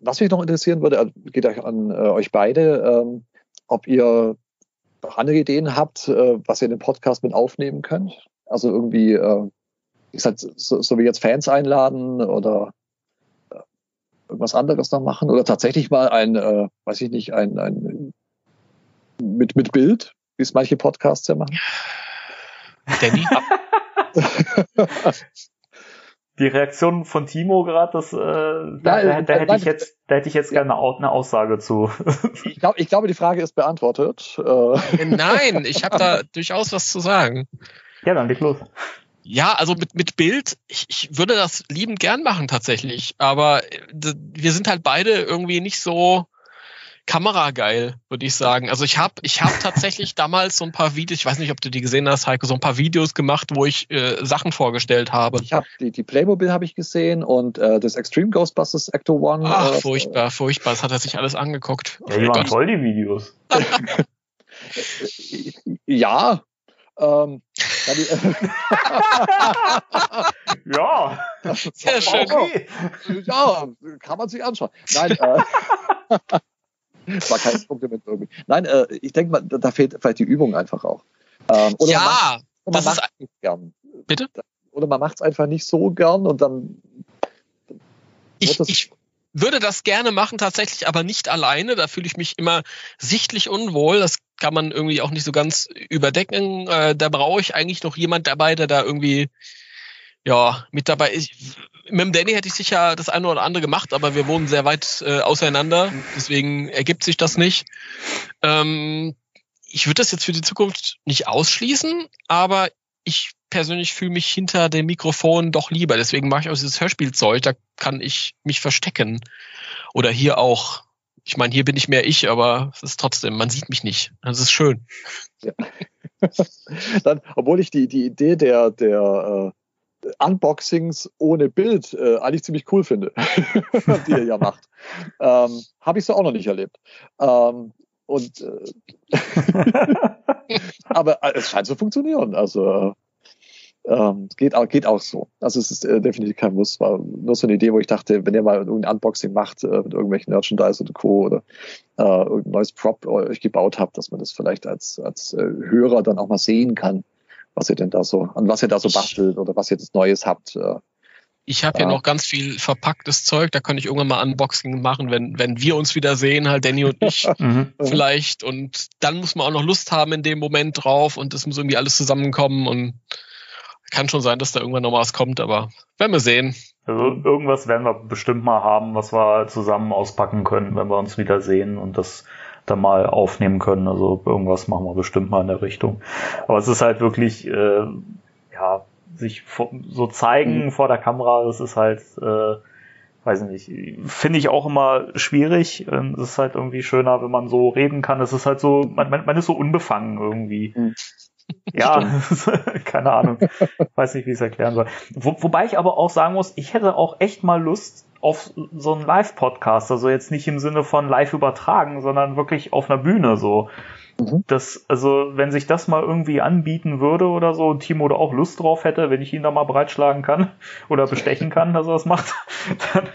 Was mich noch interessieren würde, also geht euch an äh, euch beide, ähm, ob ihr noch andere Ideen habt, äh, was ihr in den Podcast mit aufnehmen könnt. Also irgendwie, äh, ich sag, so, so wie jetzt Fans einladen oder äh, irgendwas anderes noch machen oder tatsächlich mal ein, äh, weiß ich nicht, ein, ein mit, mit Bild, wie es manche Podcasts ja machen. Danny? (laughs) Die Reaktion von Timo gerade, das, äh, da, da, da, hätte ich jetzt, da hätte ich jetzt gerne eine Aussage zu. Ich, glaub, ich glaube, die Frage ist beantwortet. Äh, Nein, ich habe da (laughs) durchaus was zu sagen. Ja, dann leg los. Ja, also mit, mit Bild, ich, ich würde das liebend gern machen tatsächlich, aber äh, wir sind halt beide irgendwie nicht so, kamerageil, würde ich sagen. Also ich habe ich hab tatsächlich (laughs) damals so ein paar Videos, ich weiß nicht, ob du die gesehen hast, Heiko, so ein paar Videos gemacht, wo ich äh, Sachen vorgestellt habe. Ich habe die, die Playmobil habe ich gesehen und äh, das Extreme Ghostbusters Actor One. Ach, äh, furchtbar, furchtbar. Das hat er sich alles angeguckt. Ja, die waren toll, die Videos. (laughs) ja. Ähm, ja. (laughs) Sehr schön. Okay. Ja, kann man sich anschauen. Nein, äh, war kein (laughs) Kompliment irgendwie. Nein, äh, ich denke mal, da fehlt vielleicht die Übung einfach auch. Ähm, oder ja, man macht, es nicht gern. Bitte? Oder man macht es einfach nicht so gern und dann. Ich, ich würde das gerne machen, tatsächlich, aber nicht alleine. Da fühle ich mich immer sichtlich unwohl. Das kann man irgendwie auch nicht so ganz überdecken. Äh, da brauche ich eigentlich noch jemand dabei, der da irgendwie ja, mit dabei ist. Mit dem Danny hätte ich sicher das eine oder andere gemacht, aber wir wohnen sehr weit äh, auseinander. Deswegen ergibt sich das nicht. Ähm, ich würde das jetzt für die Zukunft nicht ausschließen, aber ich persönlich fühle mich hinter dem Mikrofon doch lieber. Deswegen mache ich auch dieses Hörspielzeug. Da kann ich mich verstecken. Oder hier auch. Ich meine, hier bin ich mehr ich, aber es ist trotzdem, man sieht mich nicht. Das ist schön. Ja. (laughs) Dann, obwohl ich die, die Idee der, der äh, Unboxings ohne Bild äh, eigentlich ziemlich cool finde, (laughs) die ihr ja macht. Ähm, Habe ich so auch noch nicht erlebt. Ähm, und äh, (laughs) aber äh, es scheint zu funktionieren. Also ähm, geht, auch, geht auch so. Also es ist äh, definitiv kein Muss. War nur so eine Idee, wo ich dachte, wenn ihr mal irgendein Unboxing macht äh, mit irgendwelchen Merchandise oder Co. oder äh, irgendein neues Prop euch gebaut habt, dass man das vielleicht als, als äh, Hörer dann auch mal sehen kann was ihr denn da so, an was ihr da so bastelt oder was ihr jetzt Neues habt. Äh, ich habe ja. hier noch ganz viel verpacktes Zeug, da kann ich irgendwann mal Unboxing machen, wenn, wenn wir uns wieder sehen, halt Danny und ich (laughs) mhm. vielleicht. Und dann muss man auch noch Lust haben in dem Moment drauf und es muss irgendwie alles zusammenkommen und kann schon sein, dass da irgendwann noch was kommt, aber werden wir sehen. Also irgendwas werden wir bestimmt mal haben, was wir zusammen auspacken können, wenn wir uns wieder sehen und das dann mal aufnehmen können. Also irgendwas machen wir bestimmt mal in der Richtung. Aber es ist halt wirklich, äh, ja, sich so zeigen mhm. vor der Kamera, das ist halt, äh, weiß nicht, finde ich auch immer schwierig. Ähm, es ist halt irgendwie schöner, wenn man so reden kann. Es ist halt so, man, man, man ist so unbefangen irgendwie. Mhm. Ja, (laughs) keine Ahnung. Weiß nicht, wie ich es erklären soll. Wo, wobei ich aber auch sagen muss, ich hätte auch echt mal Lust auf so einen Live-Podcast. Also jetzt nicht im Sinne von live übertragen, sondern wirklich auf einer Bühne so. Mhm. Das, also, wenn sich das mal irgendwie anbieten würde oder so, und Timo da auch Lust drauf hätte, wenn ich ihn da mal breitschlagen kann (laughs) oder bestechen kann, dass er das macht, (laughs) dann,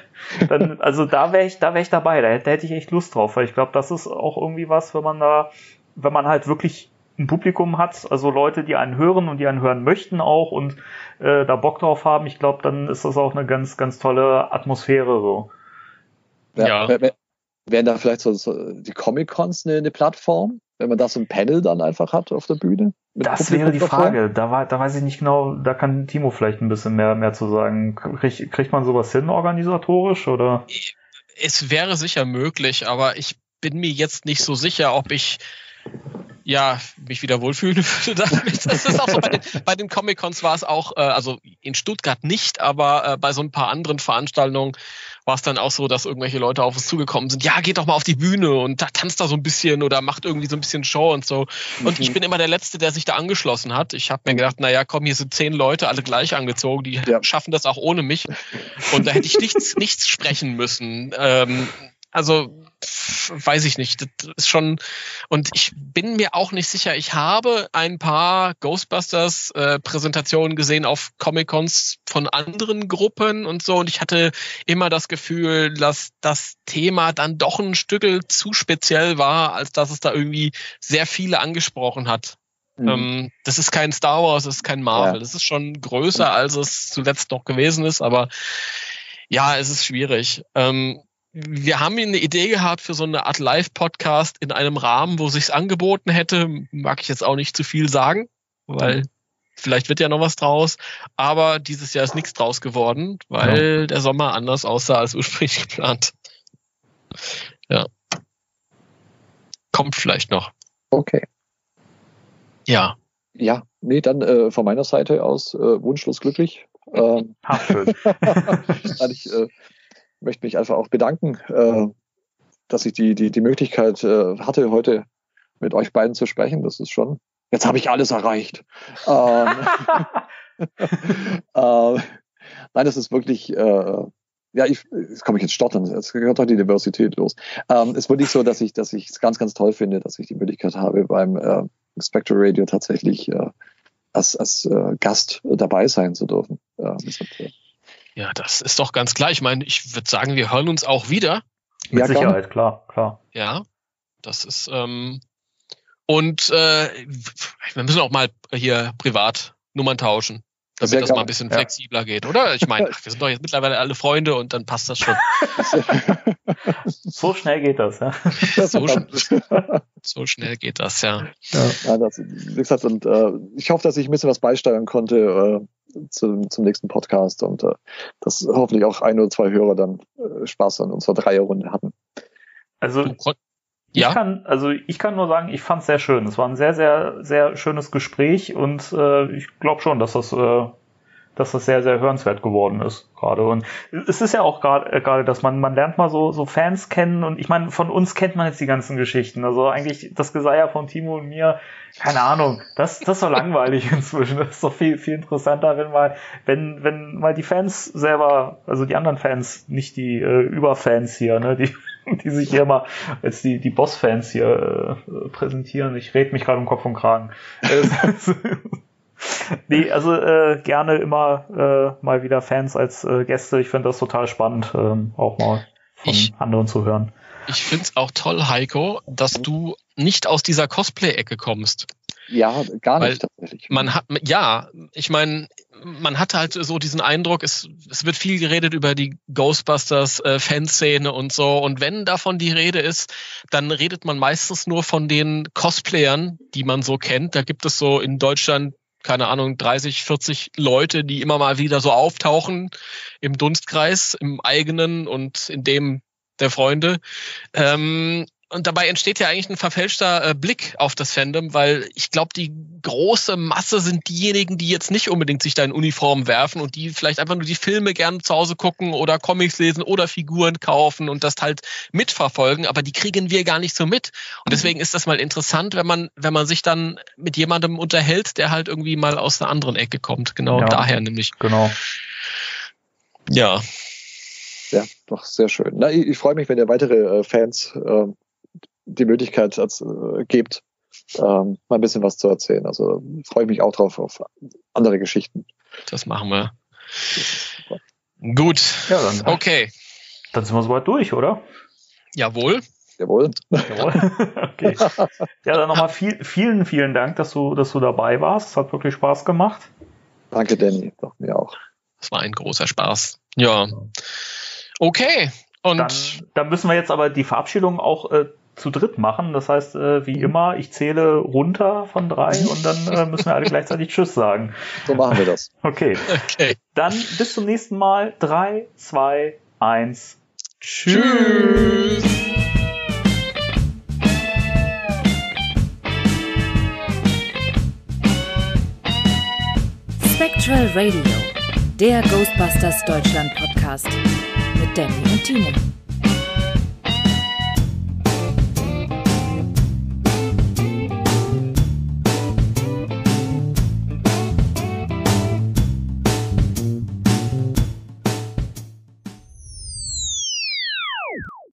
dann also da wäre ich, da wäre ich dabei, da, da hätte ich echt Lust drauf, weil ich glaube, das ist auch irgendwie was, wenn man da, wenn man halt wirklich ein Publikum hat, also Leute, die einen hören und die einen hören möchten auch und äh, da Bock drauf haben, ich glaube, dann ist das auch eine ganz, ganz tolle Atmosphäre so. Ja. ja. Wären da vielleicht so, so die Comic-Cons eine, eine Plattform, wenn man da so ein Panel dann einfach hat auf der Bühne? Das Publikum wäre die Frage. Da, war, da weiß ich nicht genau, da kann Timo vielleicht ein bisschen mehr, mehr zu sagen. Krieg, kriegt man sowas hin organisatorisch oder? Es wäre sicher möglich, aber ich bin mir jetzt nicht so sicher, ob ich ja, mich wieder wohlfühlen (laughs) würde damit. Das ist auch so bei den, bei den Comic-Cons war es auch, äh, also in Stuttgart nicht, aber äh, bei so ein paar anderen Veranstaltungen war es dann auch so, dass irgendwelche Leute auf uns zugekommen sind, ja, geht doch mal auf die Bühne und da tanzt da so ein bisschen oder macht irgendwie so ein bisschen Show und so. Und mhm. ich bin immer der Letzte, der sich da angeschlossen hat. Ich habe mir gedacht, naja, komm, hier sind zehn Leute, alle gleich angezogen, die ja. schaffen das auch ohne mich. Und da hätte ich nichts, nichts sprechen müssen. Ähm, also weiß ich nicht. Das ist schon und ich bin mir auch nicht sicher. Ich habe ein paar Ghostbusters äh, Präsentationen gesehen auf Comic Cons von anderen Gruppen und so und ich hatte immer das Gefühl, dass das Thema dann doch ein Stück zu speziell war, als dass es da irgendwie sehr viele angesprochen hat. Mhm. Ähm, das ist kein Star Wars, das ist kein Marvel. Ja. Das ist schon größer, als es zuletzt noch gewesen ist, aber ja, es ist schwierig. Ähm, wir haben eine Idee gehabt für so eine Art Live-Podcast in einem Rahmen, wo sich's angeboten hätte. Mag ich jetzt auch nicht zu viel sagen, weil mhm. vielleicht wird ja noch was draus. Aber dieses Jahr ist nichts draus geworden, weil ja. der Sommer anders aussah als ursprünglich (laughs) geplant. Ja. Kommt vielleicht noch. Okay. Ja. Ja, nee, dann äh, von meiner Seite aus äh, wunschlos glücklich. Ähm, Ach, schön. (laughs) ich äh, möchte mich einfach auch bedanken, äh, dass ich die, die, die Möglichkeit äh, hatte, heute mit euch beiden zu sprechen. Das ist schon, jetzt habe ich alles erreicht. Ähm, (laughs) äh, nein, das ist wirklich, äh, ja, ich, jetzt komme ich jetzt stottern, jetzt gehört doch die Diversität los. Ähm, es ist wirklich so, dass ich, dass ich es ganz, ganz toll finde, dass ich die Möglichkeit habe, beim äh, Spectre Radio tatsächlich äh, als, als äh, Gast dabei sein zu dürfen. Äh, das hat, äh, ja, das ist doch ganz klar. Ich meine, ich würde sagen, wir hören uns auch wieder. Mit ja, Sicherheit, klar, klar. Ja, das ist ähm, und äh, wir müssen auch mal hier privat Nummern tauschen damit Sehr das mal ein bisschen ja. flexibler geht, oder? Ich meine, (laughs) wir sind doch jetzt mittlerweile alle Freunde und dann passt das schon. (laughs) so schnell geht das, ja. (laughs) So, so schnell geht das, ja. Ja, ja das, wie gesagt, und äh, ich hoffe, dass ich ein bisschen was beisteuern konnte äh, zu, zum nächsten Podcast und äh, dass hoffentlich auch ein oder zwei Hörer dann äh, Spaß an unserer Dreierrunde hatten. Also ja. Ich kann, also ich kann nur sagen, ich fand es sehr schön. Es war ein sehr, sehr, sehr schönes Gespräch und äh, ich glaube schon, dass das, äh, dass das sehr, sehr hörenswert geworden ist gerade. Und es ist ja auch gerade, äh, gerade, dass man, man lernt mal so, so Fans kennen und ich meine, von uns kennt man jetzt die ganzen Geschichten. Also eigentlich das Geseier von Timo und mir, keine Ahnung, das, das ist so langweilig (laughs) inzwischen. Das ist doch viel, viel interessanter, wenn mal, wenn, wenn mal die Fans selber, also die anderen Fans, nicht die äh, Überfans hier, ne, die (laughs) die sich hier mal als die, die Boss-Fans hier äh, präsentieren. Ich rede mich gerade um Kopf und Kragen. (laughs) nee, also äh, gerne immer äh, mal wieder Fans als äh, Gäste. Ich finde das total spannend, ähm, auch mal von ich, anderen zu hören. Ich finde es auch toll, Heiko, dass du nicht aus dieser Cosplay-Ecke kommst. Ja, gar nicht Weil tatsächlich. Man hat, ja, ich meine, man hat halt so diesen Eindruck, es, es wird viel geredet über die Ghostbusters äh, Fanszene und so. Und wenn davon die Rede ist, dann redet man meistens nur von den Cosplayern, die man so kennt. Da gibt es so in Deutschland keine Ahnung, 30, 40 Leute, die immer mal wieder so auftauchen im Dunstkreis, im eigenen und in dem der Freunde. Ähm, und dabei entsteht ja eigentlich ein verfälschter äh, Blick auf das Fandom, weil ich glaube, die große Masse sind diejenigen, die jetzt nicht unbedingt sich da in Uniform werfen und die vielleicht einfach nur die Filme gerne zu Hause gucken oder Comics lesen oder Figuren kaufen und das halt mitverfolgen, aber die kriegen wir gar nicht so mit. Und mhm. deswegen ist das mal interessant, wenn man, wenn man sich dann mit jemandem unterhält, der halt irgendwie mal aus einer anderen Ecke kommt. Genau ja, daher nämlich. Genau. Ja. Ja, doch sehr schön. Na, ich, ich freue mich, wenn ihr weitere äh, Fans äh, die Möglichkeit als, äh, gibt, ähm, mal ein bisschen was zu erzählen. Also freue ich mich auch drauf auf andere Geschichten. Das machen wir. Gut. Ja, dann, okay. Dann sind wir soweit durch, oder? Jawohl. Jawohl. Jawohl. (laughs) okay. Ja, dann nochmal viel, vielen, vielen Dank, dass du, dass du dabei warst. Es hat wirklich Spaß gemacht. Danke, Danny. Doch, mir auch. Es war ein großer Spaß. Ja. Okay. Und dann, dann müssen wir jetzt aber die Verabschiedung auch äh, zu dritt machen. Das heißt, äh, wie immer, ich zähle runter von drei und dann äh, (laughs) müssen wir alle gleichzeitig Tschüss sagen. So machen wir das. Okay. okay. Dann bis zum nächsten Mal. Drei, zwei, eins. Tschüss. Spectral Radio, der Ghostbusters Deutschland Podcast mit Danny und Timo.